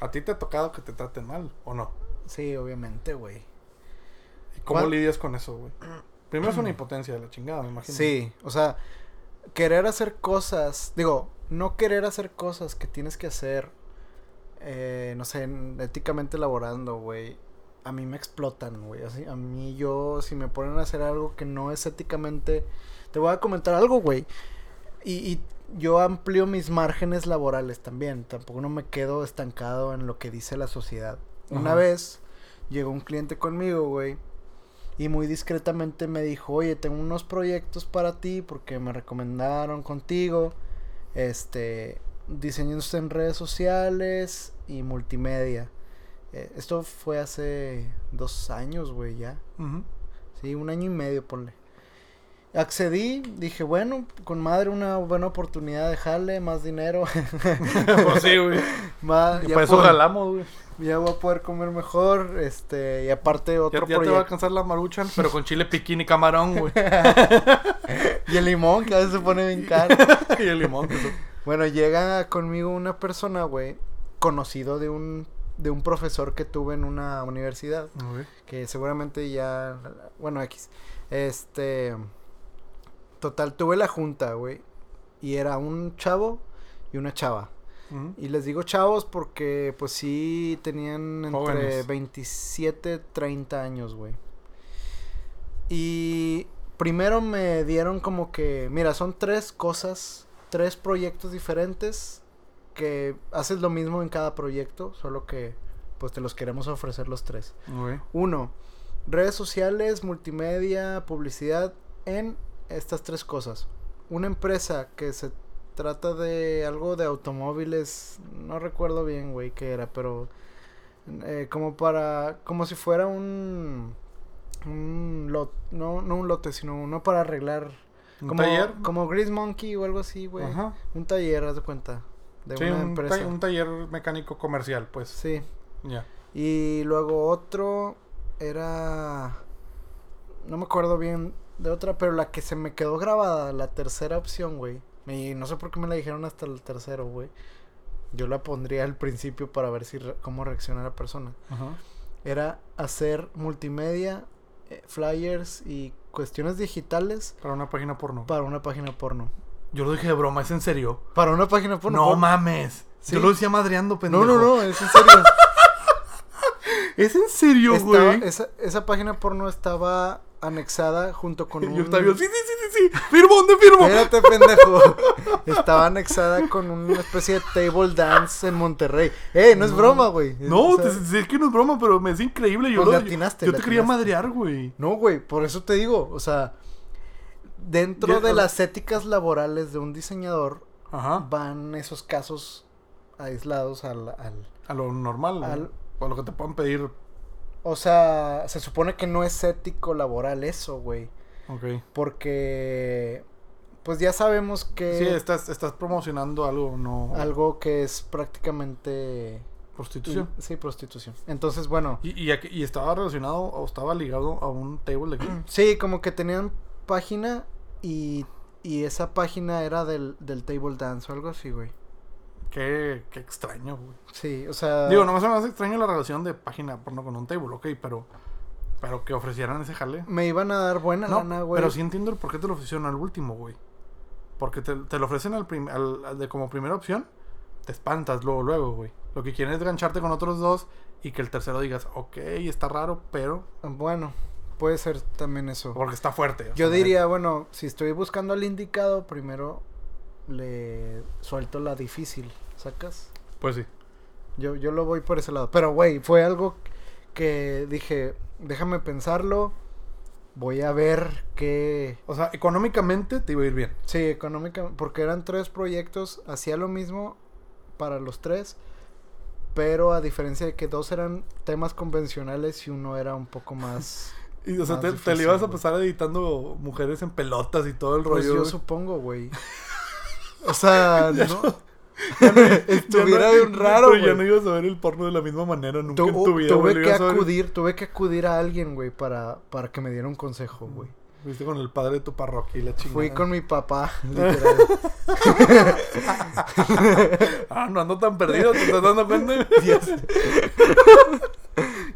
¿A ti te ha tocado que te traten mal o no? sí, obviamente, güey. ¿Y cómo ¿Cuál? lidias con eso, güey? Primero es una impotencia de la chingada, me imagino. Sí, o sea, querer hacer cosas, digo, no querer hacer cosas que tienes que hacer, eh, no sé, en- éticamente elaborando, güey. A mí me explotan, güey. Así, a mí yo, si me ponen a hacer algo que no es éticamente... Te voy a comentar algo, güey. Y, y yo amplío mis márgenes laborales también. Tampoco no me quedo estancado en lo que dice la sociedad. Una vez llegó un cliente conmigo, güey. Y muy discretamente me dijo, oye, tengo unos proyectos para ti porque me recomendaron contigo. Este, diseños en redes sociales y multimedia. Eh, esto fue hace dos años, güey, ya. Sí, un año y medio, ponle. Accedí, dije, bueno, con madre una buena oportunidad de jale, más dinero. pues sí, güey. más, Y ya, Por eso jalamos, güey. ya voy a poder comer mejor, este, y aparte Ya, otro ya te va a proyecto. alcanzar la maruchan, pero con chile piquín y camarón, güey. Y el limón, que a veces se pone bien caro. y el limón. Que Bueno, llega conmigo una persona, güey, conocido de un, de un profesor que tuve en una universidad, que seguramente ya, bueno, X. Este, total, tuve la junta, güey, y era un chavo y una chava. Y les digo chavos porque, pues sí, tenían entre Jóvenes. 27, 30 años, güey. Y primero me dieron como que, mira, son tres cosas, tres proyectos diferentes que haces lo mismo en cada proyecto, solo que pues te los queremos ofrecer los tres. Uno, redes sociales, multimedia, publicidad en estas tres cosas. Una empresa que se trata de algo de automóviles, no recuerdo bien, güey, qué era, pero eh, como para, como si fuera un, un lot, no, no un lote, sino uno para arreglar, ¿Un como, taller? como Grease Monkey o algo así, güey. Ajá. Un taller, haz de cuenta, de Sí, una un, empresa. ta- un taller mecánico comercial, pues. Sí. Ya. Y luego otro era. No me acuerdo bien de otra, pero la que se me quedó grabada, la tercera opción, güey. Y no sé por qué me la dijeron hasta el tercero, güey. Yo la pondría al principio para ver si re- cómo reacciona la persona. Ajá. Era hacer multimedia eh, flyers y cuestiones digitales Para una página porno. para una página porno. Yo lo dije de broma, ¿es en serio? Para una página porno. no mames. Sí. Yo lo decía madreando, pendejo. no, no, no, es en serio. ¿Es en serio, güey? esa, esa página porno estaba anexada junto con un... Yo estaba sí, sí, sí, sí, sí. Firmo, ¿dónde firmo? Espérate, pendejo. Estaba anexada con una especie de table dance en Monterrey. ¡Eh, no es broma, güey! No, te- sé que no es broma, pero me es increíble. Yo, Pues lo- yo te quería atinaste. madrear, güey. No, güey, por eso te digo, o sea, dentro Ya, de las éticas laborales de un diseñador Ajá. van esos casos aislados al... al- A lo normal. ¿no? Al- O a lo que te puedan pedir. O sea, se supone que no es ético laboral eso, güey. Ok. Porque, pues ya sabemos que... Sí, estás, estás promocionando algo, no. Algo que es prácticamente... Prostitución. Sí, prostitución. Entonces, bueno... Y, y, aquí- y estaba relacionado o estaba ligado a un table de aquí. Sí, como que tenían página y, y esa página era del, del table dance o algo así, güey. Qué, qué extraño, güey. Sí, o sea... Digo, no se me hace extraño la relación de página porno con un table, ok, pero. Pero que ofrecieran ese jale. Me iban a dar buena No, lana, güey. pero sí entiendo el por qué te lo ofrecieron al último, güey. Porque te, te lo ofrecen al prim- al- al de como primera opción, te espantas luego, luego, güey. Lo que quieren es gancharte con otros dos y que el tercero digas, ok, está raro, pero. Bueno, puede ser también eso. Porque está fuerte. Yo sea, diría, bueno, si estoy buscando al indicado, primero le suelto la difícil, ¿sacas? Pues sí. Yo, yo lo voy por ese lado. Pero, güey, fue algo que dije, déjame pensarlo, voy a ver qué... O sea, económicamente te iba a ir bien. Sí, económica, porque eran tres proyectos, hacía lo mismo para los tres, pero a diferencia de que dos eran temas convencionales y uno era un poco más... Y, o sea, te, te difícil, le ibas a pasar editando mujeres en pelotas y todo el Pues rollo. yo güey. supongo, güey. O sea, Ya no... Ya no- Estuviera ya no- bien raro, Pero ya güey. no ibas a ver el porno de la misma manera nunca Tu- en tu vida. tuve güey, que acudir, tuve que acudir a alguien, güey, para, para que me diera un consejo, güey. Fuiste con el padre de tu parroquia y la chingada. Fui con mi papá, literal. Ah, no ando tan perdido, ¿te estás dando cuenta?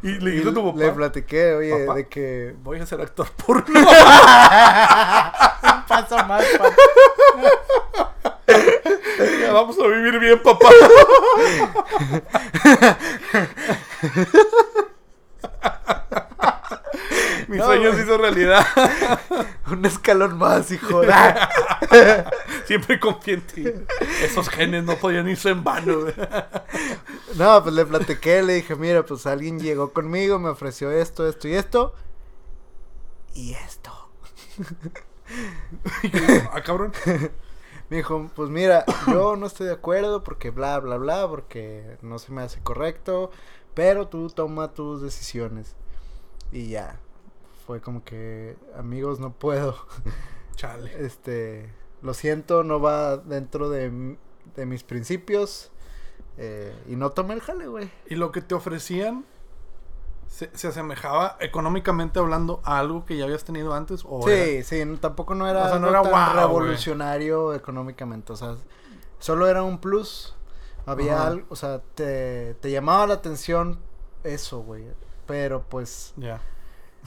y le dijiste a tu papá, Le platiqué, oye, Papá. de que... voy a ser actor porno. Pasa más, papá. Ya vamos a vivir bien, papá. Mi No, sueño güey. se hizo realidad. Un escalón más, hijo. Siempre confié en ti. Esos genes no podían irse en vano. No, pues le platiqué, le dije, mira, pues alguien llegó conmigo, me ofreció esto, esto y esto. Y esto. Ah, cabrón. Me dijo, pues mira, yo no estoy de acuerdo porque bla, bla, bla, porque no se me hace correcto, pero tú toma tus decisiones. Y ya, fue como que, amigos, no puedo. Chale. Este, lo siento, no va dentro de, de mis principios. eh, y no tomé el jale, güey. Y lo que te ofrecían se, se asemejaba económicamente hablando a algo que ya habías tenido antes o era- Sí, sí, no- tampoco no era, O sea, no era tan revolucionario económicamente, o sea, solo era un plus. Había algo, o sea, te, te llamaba la atención eso, güey. Pero pues, Ya.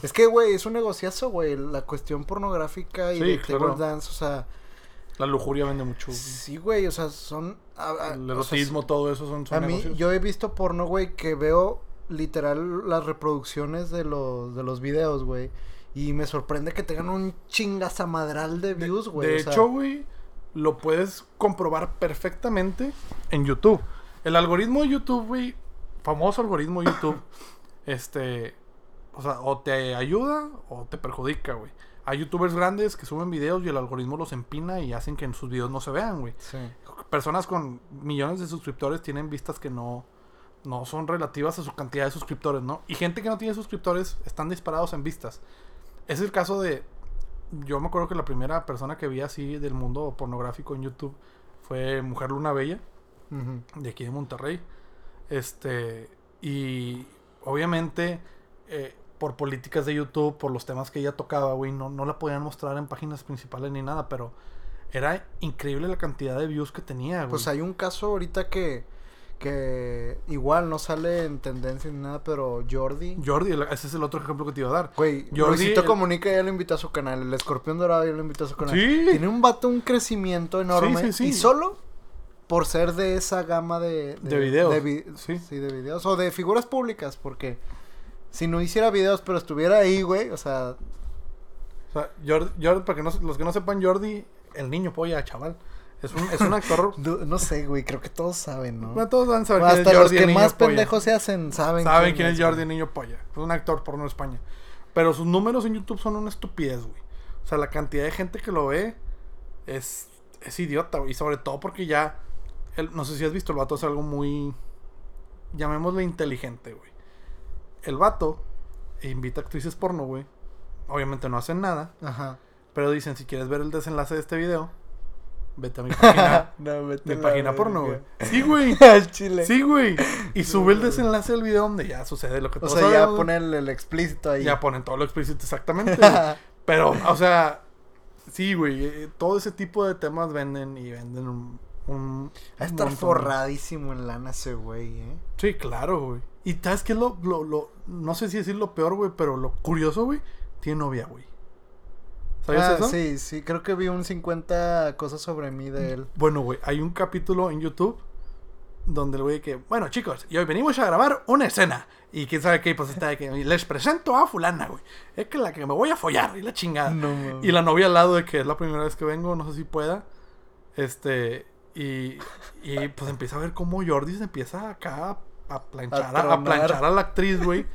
es que, güey, es un negociazo, güey, la cuestión pornográfica y Sí, de claro. table dance, o sea, La lujuria vende mucho. güey. sí, güey, o sea, son... a- a- El o sea, erotismo, todo eso son, son A mí, negocios. yo he visto porno, güey, que veo literal las reproducciones de los, de los videos, güey. Y me sorprende que tengan un chingazamadral de views, güey. de o sea, hecho, güey, lo puedes comprobar perfectamente en YouTube. El algoritmo de YouTube, güey, famoso algoritmo de YouTube, este, o sea, o te ayuda o te perjudica, güey. Hay youtubers grandes que suben videos y el algoritmo los empina y hacen que en sus videos no se vean, güey. Sí. Personas con millones de suscriptores tienen vistas que no, no son relativas a su cantidad de suscriptores, ¿no? Y gente que no tiene suscriptores están disparados en vistas. Es el caso de. Yo me acuerdo que la primera persona que vi así del mundo pornográfico en YouTube fue Mujer Luna Bella, de aquí de Monterrey. Este. Y obviamente, eh, por políticas de YouTube, por los temas que ella tocaba, güey, no, no la podían mostrar en páginas principales ni nada, pero era increíble la cantidad de views que tenía, güey. Pues hay un caso ahorita que, que igual no sale en tendencia ni nada, pero Jordi. Jordi, ese es el otro ejemplo que te iba a dar. Güey, Jordi, Luisito el- Comunica ya lo invitó a su canal. El escorpión dorado ya lo invitó a su canal. Sí. Tiene un vato un crecimiento enorme. Sí, sí, sí. Y solo por ser de esa gama de, De videos. de vi- Sí. sí, de videos. O de figuras públicas, porque si no hiciera videos, pero estuviera ahí, güey, o sea, O sea, Jordi, Jordi, para que no, los que no sepan, Jordi, el niño polla, chaval. Es un, es un actor. no sé, güey, creo que todos saben, ¿no? bueno, todos van a saber Hasta quién es los que el niño más polla. pendejos se hacen saben, Saben quién es Jordi, el niño polla. Es un actor porno de España. Pero sus números en YouTube son una estupidez, güey. O sea, la cantidad de gente que lo ve es, es idiota, güey. Y sobre todo porque ya. no sé si has visto, el vato es algo muy. Llamémosle inteligente, güey. El vato invita a actrices porno, güey. Obviamente no hacen nada. Ajá. Pero dicen, si quieres ver el desenlace de este video, vete a mi página. no, vete mi a la página porno, güey. Sí, güey. Al chile. Sí, güey. Y sube el desenlace del video donde ya sucede lo que O todos sea, ya ponen el, explícito ahí. Ya ponen todo lo explícito exactamente. Pero, o sea, sí, güey. eh, Todo ese tipo de temas venden y venden un. un Va a estar montón. forradísimo en lana ese güey, ¿eh? Sí, claro, güey. Y sabes qué es lo, lo, lo- No sé si decir lo peor, güey, pero lo curioso, güey. Tiene novia, güey. ¿Sabes Ah, eso? Sí, sí, creo que vi un 50 cosas sobre mí de él. Bueno, güey, hay un capítulo en YouTube donde el güey que, bueno, chicos, y hoy venimos a grabar una escena. Y quién sabe qué, pues está de que les presento a fulana, güey. Es que la que me voy a follar y la chingada. No. Y la novia al lado de que es la primera vez que vengo, no sé si pueda. Este, y, y pues empieza a ver cómo Jordi se empieza acá a planchar, a, a planchar a la actriz, güey.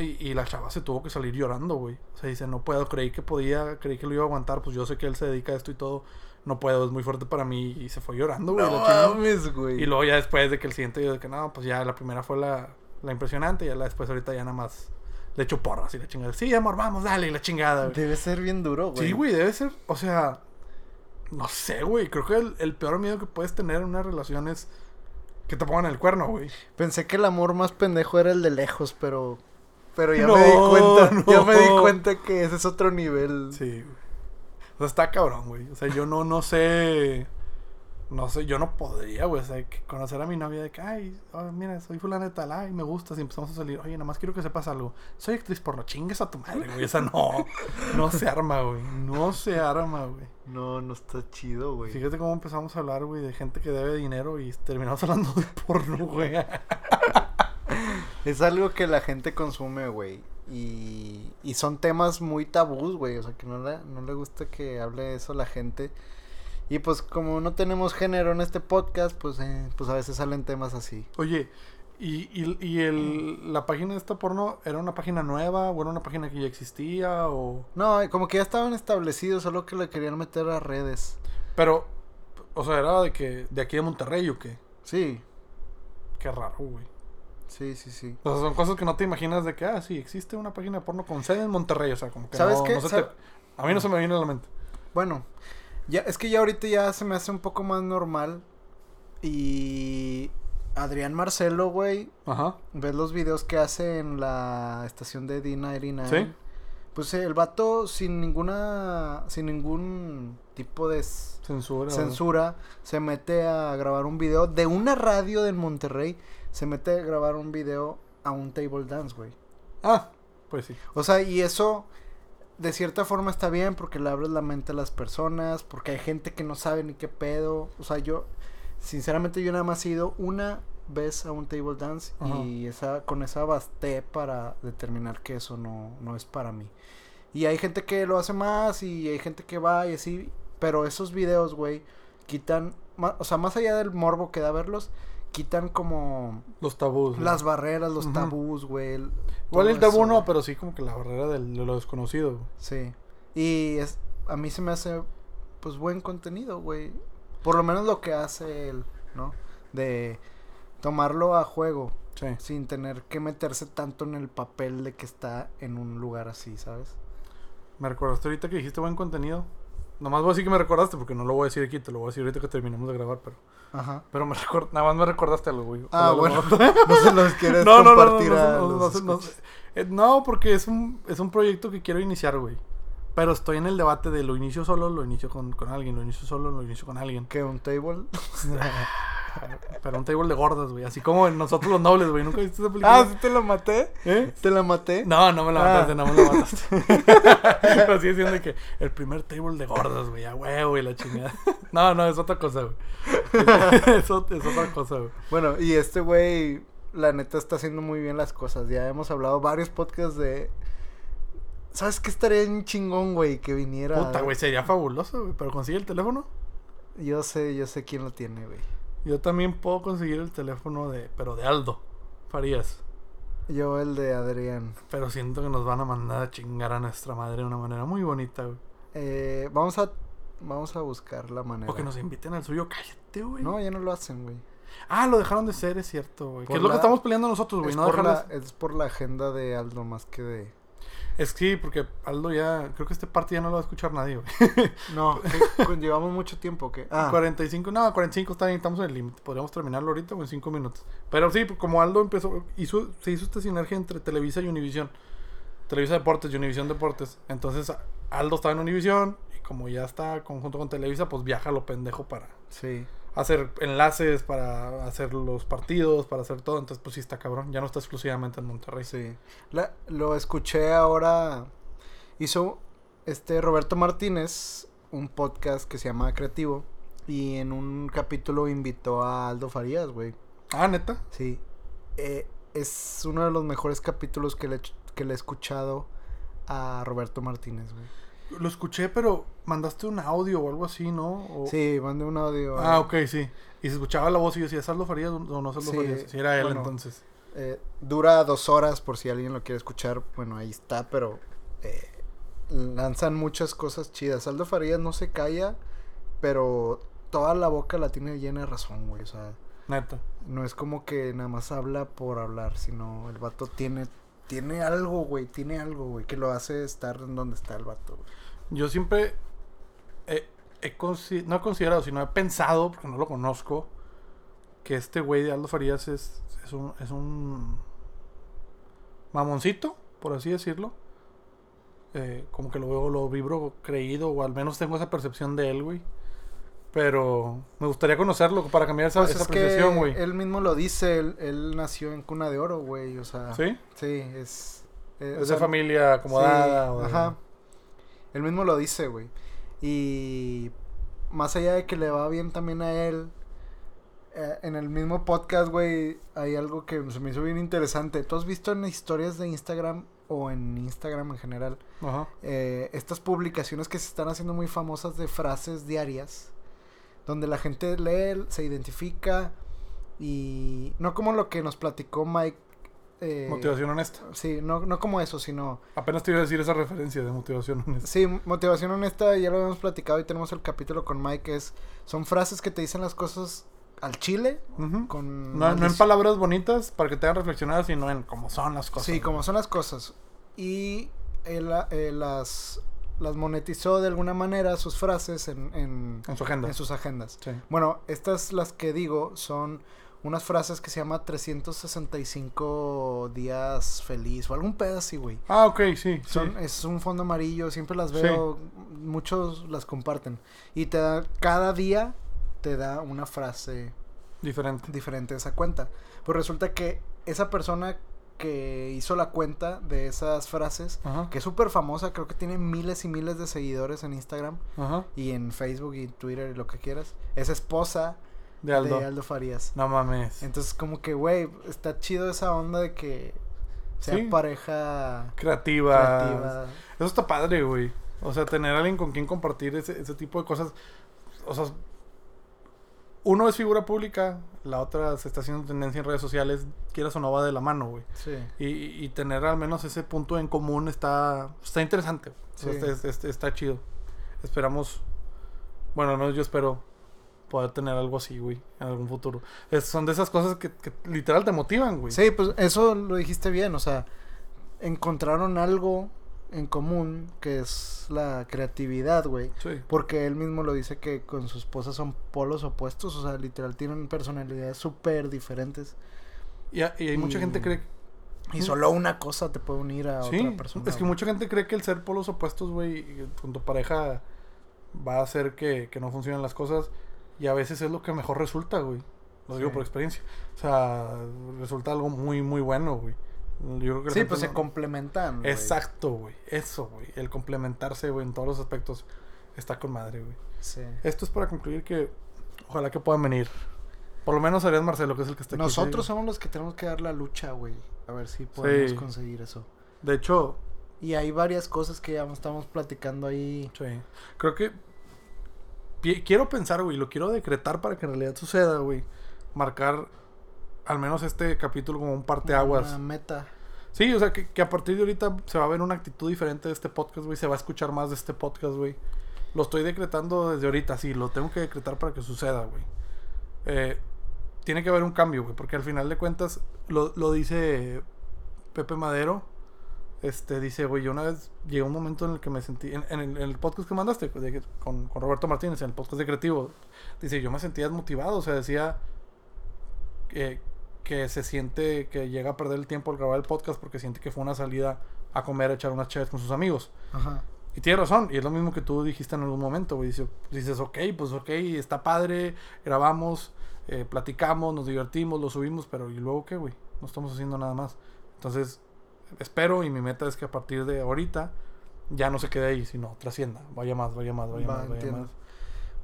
Y, y la chava se tuvo que salir llorando, güey. O sea, dice, no puedo, creí que podía, creí que lo iba a aguantar, pues yo sé que él se dedica a esto y todo. No puedo, es muy fuerte para mí. Y se fue llorando, güey. No mames, güey. Y luego ya después de que el siguiente video de que no, pues ya la primera fue la, la impresionante y ya la después ahorita ya nada más le echo porras y la chingada. Sí, amor, vamos, dale, y la chingada, güey. Debe ser bien duro, güey. Sí, güey, debe ser, o sea, no sé, güey, creo que el, el peor miedo que puedes tener en una relación es que te pongan el cuerno, güey. Pensé que el amor más pendejo era el de lejos, pero. Pero ya No, me di cuenta. Ya no. me di cuenta que ese es otro nivel. Sí, güey. O sea, está cabrón, güey. O sea, yo no, no sé. No sé, yo no podría, güey. O sea, conocer a mi novia de que, ay, oh, mira, soy fulana de tal, ay, me gusta, si empezamos a salir, oye, nada más quiero que sepas algo. Soy actriz porno, chingues a tu madre, güey. O sea, no, no se arma, güey. No se arma, güey. No, no está chido, güey. Fíjate cómo empezamos a hablar, güey, de gente que debe dinero y terminamos hablando de porno, güey. Es algo que la gente consume, güey. Y, y son temas muy tabús, güey. O sea, que no le, no le gusta que hable de eso la gente. Y pues como no tenemos género en este podcast, pues, eh, pues a veces salen temas así. Oye, ¿y, y, y el, la página de esta porno era una página nueva o era una página que ya existía o...? No, como que ya estaban establecidos, solo que le querían meter a redes. Pero, o sea, era de que de aquí de Monterrey o qué. Sí, Qué raro, güey. Sí, sí, sí. O sea, son cosas que no te imaginas de que, ah, sí, existe una página de porno con sede en Monterrey. O sea, como que ¿Sabes no, qué? no se Sab- te- A mí no se me viene a la mente. Bueno, ya es que ya ahorita ya se me hace un poco más normal. Y Adrián Marcelo, güey, Ajá. ves los videos que hace en la estación de D99. Sí. Pues eh, el vato sin ninguna sin ningún tipo de Censura. censura se mete a grabar un video de una radio de Monterrey, se mete a grabar un video a un table dance, güey. Ah, pues sí. O sea, y eso de cierta forma está bien porque le abres la mente a las personas, porque hay gente que no sabe ni qué pedo. O sea, yo, sinceramente, yo nada más he ido una vez a un table dance y esa, con esa basté para determinar que eso no, no es para mí. Y hay gente que lo hace más y hay gente que va y así, pero esos videos, güey, quitan, o sea, más allá del morbo que da verlos, quitan como Los tabús. las barreras, los tabús, güey. el- Igual el tabú eso, no, pero sí como que la barrera de lo desconocido. Sí. Y es, a mí se me hace, pues, buen contenido, güey. Por lo menos lo que hace él, ¿no? De tomarlo a juego, Sí. sin tener que meterse tanto en el papel de que está en un lugar así, ¿sabes? Me recordaste ahorita que dijiste buen contenido. Nomás voy a decir que me recordaste porque no lo voy a decir aquí, te lo voy a decir ahorita que terminemos de grabar, pero... Ajá. Pero me record... nada más me recordaste algo, güey. Ah, bueno. No se los quieres no, no, no, no, compartir no, a no, no, los eh, no, porque es un, es un proyecto que quiero iniciar, güey. Pero estoy en el debate de lo inicio solo, lo inicio con, con alguien, lo inicio solo, lo inicio con alguien. ¿Qué, un table? Pero un table de gordas, güey. Así como en nosotros los nobles, güey. ¿Nunca viste esa película? Ah, ¿sí te lo maté? ¿Eh? ¿Te la maté? No, no me la Ah. mataste, no me la mataste. Pero sigue siendo que el primer table de gordas, güey. A huevo, güey, la chingada. No, no, es otra cosa, güey. Es, es otra cosa, güey. Bueno, y este güey, la neta, está haciendo muy bien las cosas. Ya hemos hablado varios podcasts de... ¿Sabes qué estaría en chingón, güey? Que viniera... Puta, güey, sería fabuloso, güey. Pero consigue el teléfono. Yo sé, yo sé quién lo tiene, güey. Yo también puedo conseguir el teléfono de, pero de Aldo Farías. Yo el de Adrián. Pero siento que nos van a mandar a chingar a nuestra madre de una manera muy bonita, güey. Eh, vamos a... Vamos a buscar la manera. O que nos inviten al suyo, cállate, güey. No, ya no lo hacen, güey. Ah, lo dejaron de ser, es cierto, güey. Que es lo que estamos peleando nosotros, güey. Es, No por la, dejarles... es por la agenda de Aldo más que de... Es que sí, porque Aldo ya... Creo que este parte ya no lo va a escuchar nadie, güey. No, con- llevamos mucho tiempo que... Ah, 45, no, 45 está bien, estamos en el límite. Podríamos terminarlo ahorita o en 5 minutos. Pero sí, pues, como Aldo empezó, hizo, se hizo esta sinergia entre Televisa y Univisión. Televisa Deportes y Univisión Deportes. Entonces Aldo estaba en Univisión y como ya está conjunto con Televisa, pues viaja a lo pendejo para sí. Hacer enlaces, para hacer los partidos, para hacer todo. Entonces, pues sí está cabrón. Ya no está exclusivamente en Monterrey. Sí. La- lo escuché ahora. Hizo este Roberto Martínez un podcast que se llama Creativo. Y en un capítulo invitó a Aldo Farías, güey. Ah, neta. Sí. Eh, es uno de los mejores capítulos que le, que le he escuchado a Roberto Martínez, güey. Lo escuché, pero mandaste un audio o algo así, ¿no? O- Sí, mandé un audio. Ah, ok, sí. Y se escuchaba la voz y yo decía, ¿es Aldo Farías o no es Aldo Sí, Farías? Si era él bueno. entonces. Eh, dura dos horas por si alguien lo quiere escuchar. Bueno, ahí está, pero eh, lanzan muchas cosas chidas. Aldo Farías no se calla, pero toda la boca la tiene llena de razón, güey. O sea, Neta. no es como que nada más habla por hablar, sino el vato tiene, tiene algo, güey. Tiene algo, güey, que lo hace estar en donde está el vato, güey. Yo siempre he, he no he considerado, sino he pensado, porque no lo conozco, que este güey de Aldo Farías es, es un, es un mamoncito, por así decirlo. Eh, como que lo veo, lo vibro creído, o al menos tengo esa percepción de él, güey. Pero me gustaría conocerlo para cambiar esa, Pues esa apreciación, güey. él mismo lo dice, él, él nació en cuna de oro, güey. O sea, ¿Sí? sí, es... eh, Es de familia acomodada. Sí, o de- Ajá. Él mismo lo dice, güey. Y más allá de que le va bien también a él, eh, en el mismo podcast, güey, hay algo que se me hizo bien interesante. ¿Tú has visto en historias de Instagram o en Instagram en general Ajá. eh, estas publicaciones que se están haciendo muy famosas de frases diarias? Donde la gente lee, se identifica y no como lo que nos platicó Mike. eh, Motivación honesta. Sí, no, no como eso, sino Apenas te iba a decir esa referencia de motivación honesta. Sí, motivación honesta, ya lo habíamos platicado y tenemos el capítulo con Mike, que es, son frases que te dicen las cosas al chile, con... No, no en palabras bonitas para que te hagan reflexionar, sino en cómo son las cosas. Sí, güey. como son las cosas. Y eh, las, las monetizó de alguna manera, sus frases, en, en, En su agenda. en sus agendas. Sí. Bueno, estas las que digo son unas frases que se llama 365 días feliz o algún pedo así, güey. Ah, ok, sí. Son, sí. Es un fondo amarillo, siempre las Sí. veo, muchos las comparten. Y te da, cada día te da una frase Diferente. diferente de esa cuenta. Pues resulta que esa persona que hizo la cuenta de esas frases, Ajá. que es súper famosa, creo que tiene miles y miles de seguidores en Instagram Ajá. y en Facebook y Twitter y lo que quieras, es esposa De Aldo. de Aldo Farías. No mames. Entonces como que, güey, está chido esa onda de que sea Sí. pareja Creativa. creativa. Eso está padre, güey. O sea, tener a alguien con quien compartir ese, ese tipo de cosas. O sea, uno es figura pública, la otra se está haciendo tendencia en redes sociales, quieras o no va de la mano, güey. Sí. Y, y tener al menos ese punto en común está, está interesante. Sí. está, es- es- está chido. Esperamos, bueno, al menos yo espero poder tener algo así, güey, en algún futuro. Es- son de esas cosas que, que literal te motivan, güey. Sí, pues eso lo dijiste bien, o sea, encontraron algo en común que es la creatividad, güey. Sí. Porque él mismo lo dice que con su esposa son polos opuestos, o sea, literal tienen personalidades súper diferentes. Y, a- y hay mucha gente cree Y solo una cosa te puede unir a Sí, otra persona. es que güey. mucha gente cree que el ser polos opuestos, güey, con tu pareja va a hacer que, que no funcionen las cosas. Y a veces es lo que mejor resulta, güey. Lo digo por experiencia. O sea, resulta algo muy, muy bueno, güey. Yo creo que la Sí, pues se complementan. güey. Exacto, güey. Eso, güey. El complementarse, güey, en todos los aspectos está con madre, güey. Sí. Esto es para concluir que ojalá que puedan venir. Por lo menos Arias Marcelo, que es el que está aquí. Nosotros somos los que tenemos que dar la lucha, güey. A ver si podemos Sí. conseguir eso. De hecho, Y hay varias cosas que ya estamos platicando ahí. sí. Creo que quiero pensar, güey, lo quiero decretar para que en realidad suceda, güey. Marcar al menos este capítulo como un parteaguas. Una meta. Sí, o sea, que, que a partir de ahorita se va a ver una actitud diferente de este podcast, güey. Se va a escuchar más de este podcast, güey. Lo estoy decretando desde ahorita, sí. Lo tengo que decretar para que suceda, güey. Eh, tiene que haber un cambio, güey. Porque al final de cuentas, lo, lo dice Pepe Madero. Este, dice, güey, yo una vez llegué a un momento en el que me sentí... En, el, podcast que mandaste que- con, con Roberto Martínez, en el podcast de Creativo. Dice, yo me sentía desmotivado. O sea, decía... que se siente que llega a perder el tiempo al grabar el podcast porque siente que fue una salida a comer, a echar unas chaves con sus amigos. Ajá. Y tiene razón, y es lo mismo que tú dijiste en algún momento, güey. Dices, ok, pues ok, está padre, grabamos, eh, platicamos, nos divertimos, lo subimos, pero ¿y luego qué, güey? No estamos haciendo nada más. Entonces, espero y mi meta es que a partir de ahorita ya no se quede ahí, sino trascienda, vaya más, vaya más, vaya Va, más, vaya entiendo. más.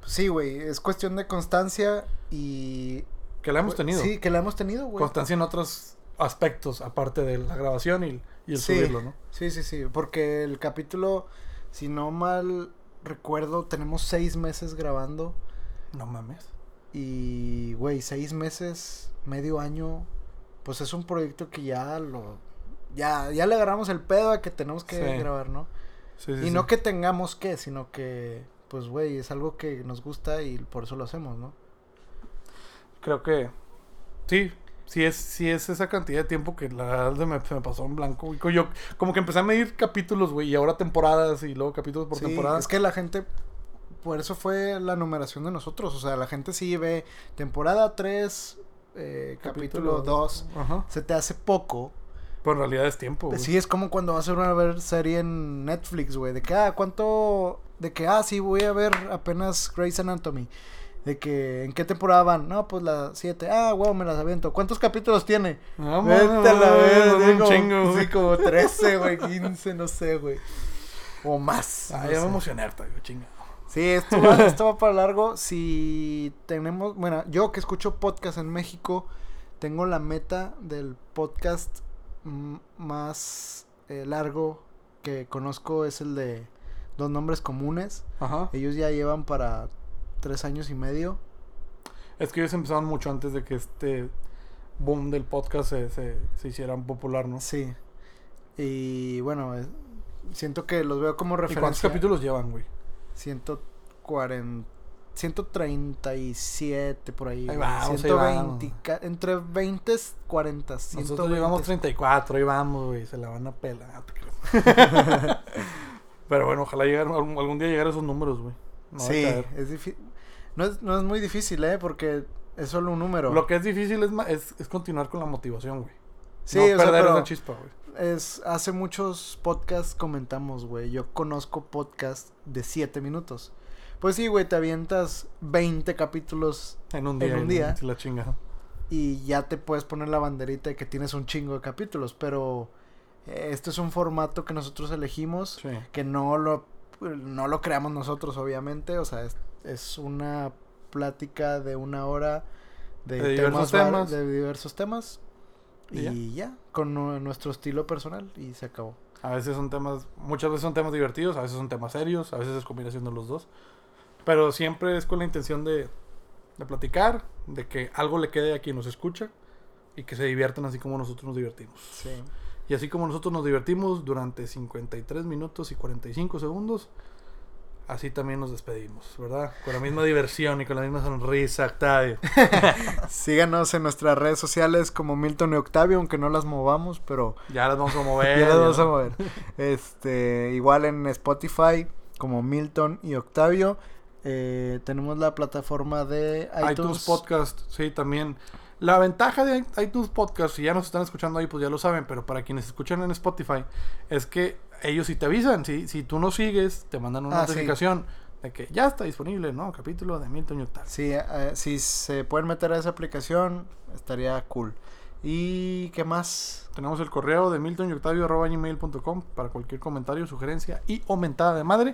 Pues sí, güey. Es cuestión de constancia y. Que la hemos tenido. Sí, que la hemos tenido, güey. Constancia en otros aspectos, aparte de la grabación y, y el Sí. subirlo, ¿no? Sí, sí, sí. Porque el capítulo, si no mal recuerdo, tenemos seis meses grabando. No mames. Y, güey, seis meses, medio año. Pues es un proyecto que ya lo. Ya, ya le agarramos el pedo a que tenemos que Sí. grabar, ¿no? Sí, sí, y no que tengamos que, sino que, pues, güey, es algo que nos gusta y por eso lo hacemos, ¿no? Creo que sí, sí es, sí es esa cantidad de tiempo que la verdad se me, se me pasó en blanco. Yo como que empecé a medir capítulos, güey, y ahora temporadas y luego capítulos por Sí, temporada. Es que la gente, por eso fue la numeración de nosotros. O sea, la gente sí ve temporada 3, eh, capítulo 2. Ajá. Se te hace poco. Pero en realidad es tiempo, güey. Sí, es como cuando vas a ver una ver serie en Netflix, güey. De que, ah, ¿cuánto? De que, ah, sí, voy a ver apenas Grey's Anatomy. De que, ¿en qué temporada van? No, pues la 7. Ah, wow, me las aviento. ¿Cuántos capítulos tiene? Ah, Vete a la vez, un como, chingo, sí, como 13, güey, 15, no sé, güey. O más. Ah, no ya me sé. emocioné harta, güey, chinga. Sí, esto va, esto va para largo. Si tenemos, bueno, yo que escucho podcast en México, tengo la meta del podcast más eh, largo que conozco es el de Dos Nombres Comunes. Ajá. Ellos ya llevan para tres años y medio. Es que ellos empezaron mucho antes de que este boom del podcast se, se, se hiciera popular, ¿no? Sí. Y bueno, eh, siento que los veo como ¿Y referencia. cuántos capítulos llevan, güey? 140 137 por ahí. Ahí vamos, ahí 120, ca- entre 20 y 40. Nosotros 120. llevamos 34, ahí vamos, güey, se la van a pelar. Pero bueno, ojalá llegar, algún, algún día llegar a esos números, güey. Sí, es difícil. No es, no es muy difícil, ¿eh? Porque es solo un número. Lo que es difícil es, es, es continuar con la motivación, güey. sí, no o sea, perder pero esa chispa, güey. es, hace muchos podcasts comentamos, güey. Yo conozco podcasts de 7 minutos. Pues sí, güey, te avientas 20 capítulos En un en día. un y día. La chinga. y ya te puedes poner la banderita de que tienes un chingo de capítulos, pero este es un formato que nosotros elegimos, Sí. que no lo, no lo creamos nosotros, obviamente, o sea, es, es una plática de una hora de, De diversos temas, temas. de diversos temas Y y, ya. ya, con nu- nuestro estilo personal y se acabó. A veces son temas, muchas veces son temas divertidos, a veces son temas serios, a veces es combinación de los dos. Pero siempre es con la intención de, de platicar, de que algo le quede a quien nos escucha y que se diviertan así como nosotros nos divertimos. Sí. Y así como nosotros nos divertimos durante 53 minutos y 45 segundos, así también nos despedimos, ¿verdad? Con la misma diversión y con la misma sonrisa, Octavio. Síganos en nuestras redes sociales como Milton y Octavio, aunque no las movamos, pero Ya las vamos a mover. ya las vamos a mover. Este, igual en Spotify como Milton y Octavio. Eh, tenemos la plataforma de iTunes. iTunes Podcast, sí, también. La ventaja de iTunes Podcast, si ya nos están escuchando ahí, pues ya lo saben, pero para quienes escuchan en Spotify, es que ellos sí te avisan. Si, si tú no sigues, te mandan una Ah, sí. notificación de que ya está disponible nuevo capítulo de Milton y Octavio. Sí, eh, si se pueden meter a esa aplicación, estaría cool. ¿Y qué más? Tenemos el correo de miltonyoctavio.com para cualquier comentario, sugerencia y o mentada de madre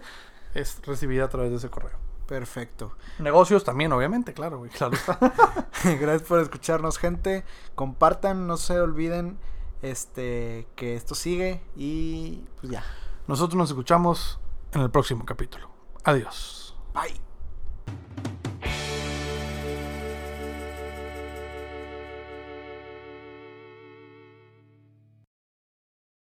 es recibida a través de ese correo. Perfecto. Negocios también, obviamente, claro, güey, claro. Gracias por escucharnos, gente. Compartan, no se olviden este que esto sigue y pues ya. Nosotros nos escuchamos en el próximo capítulo. Adiós. Bye.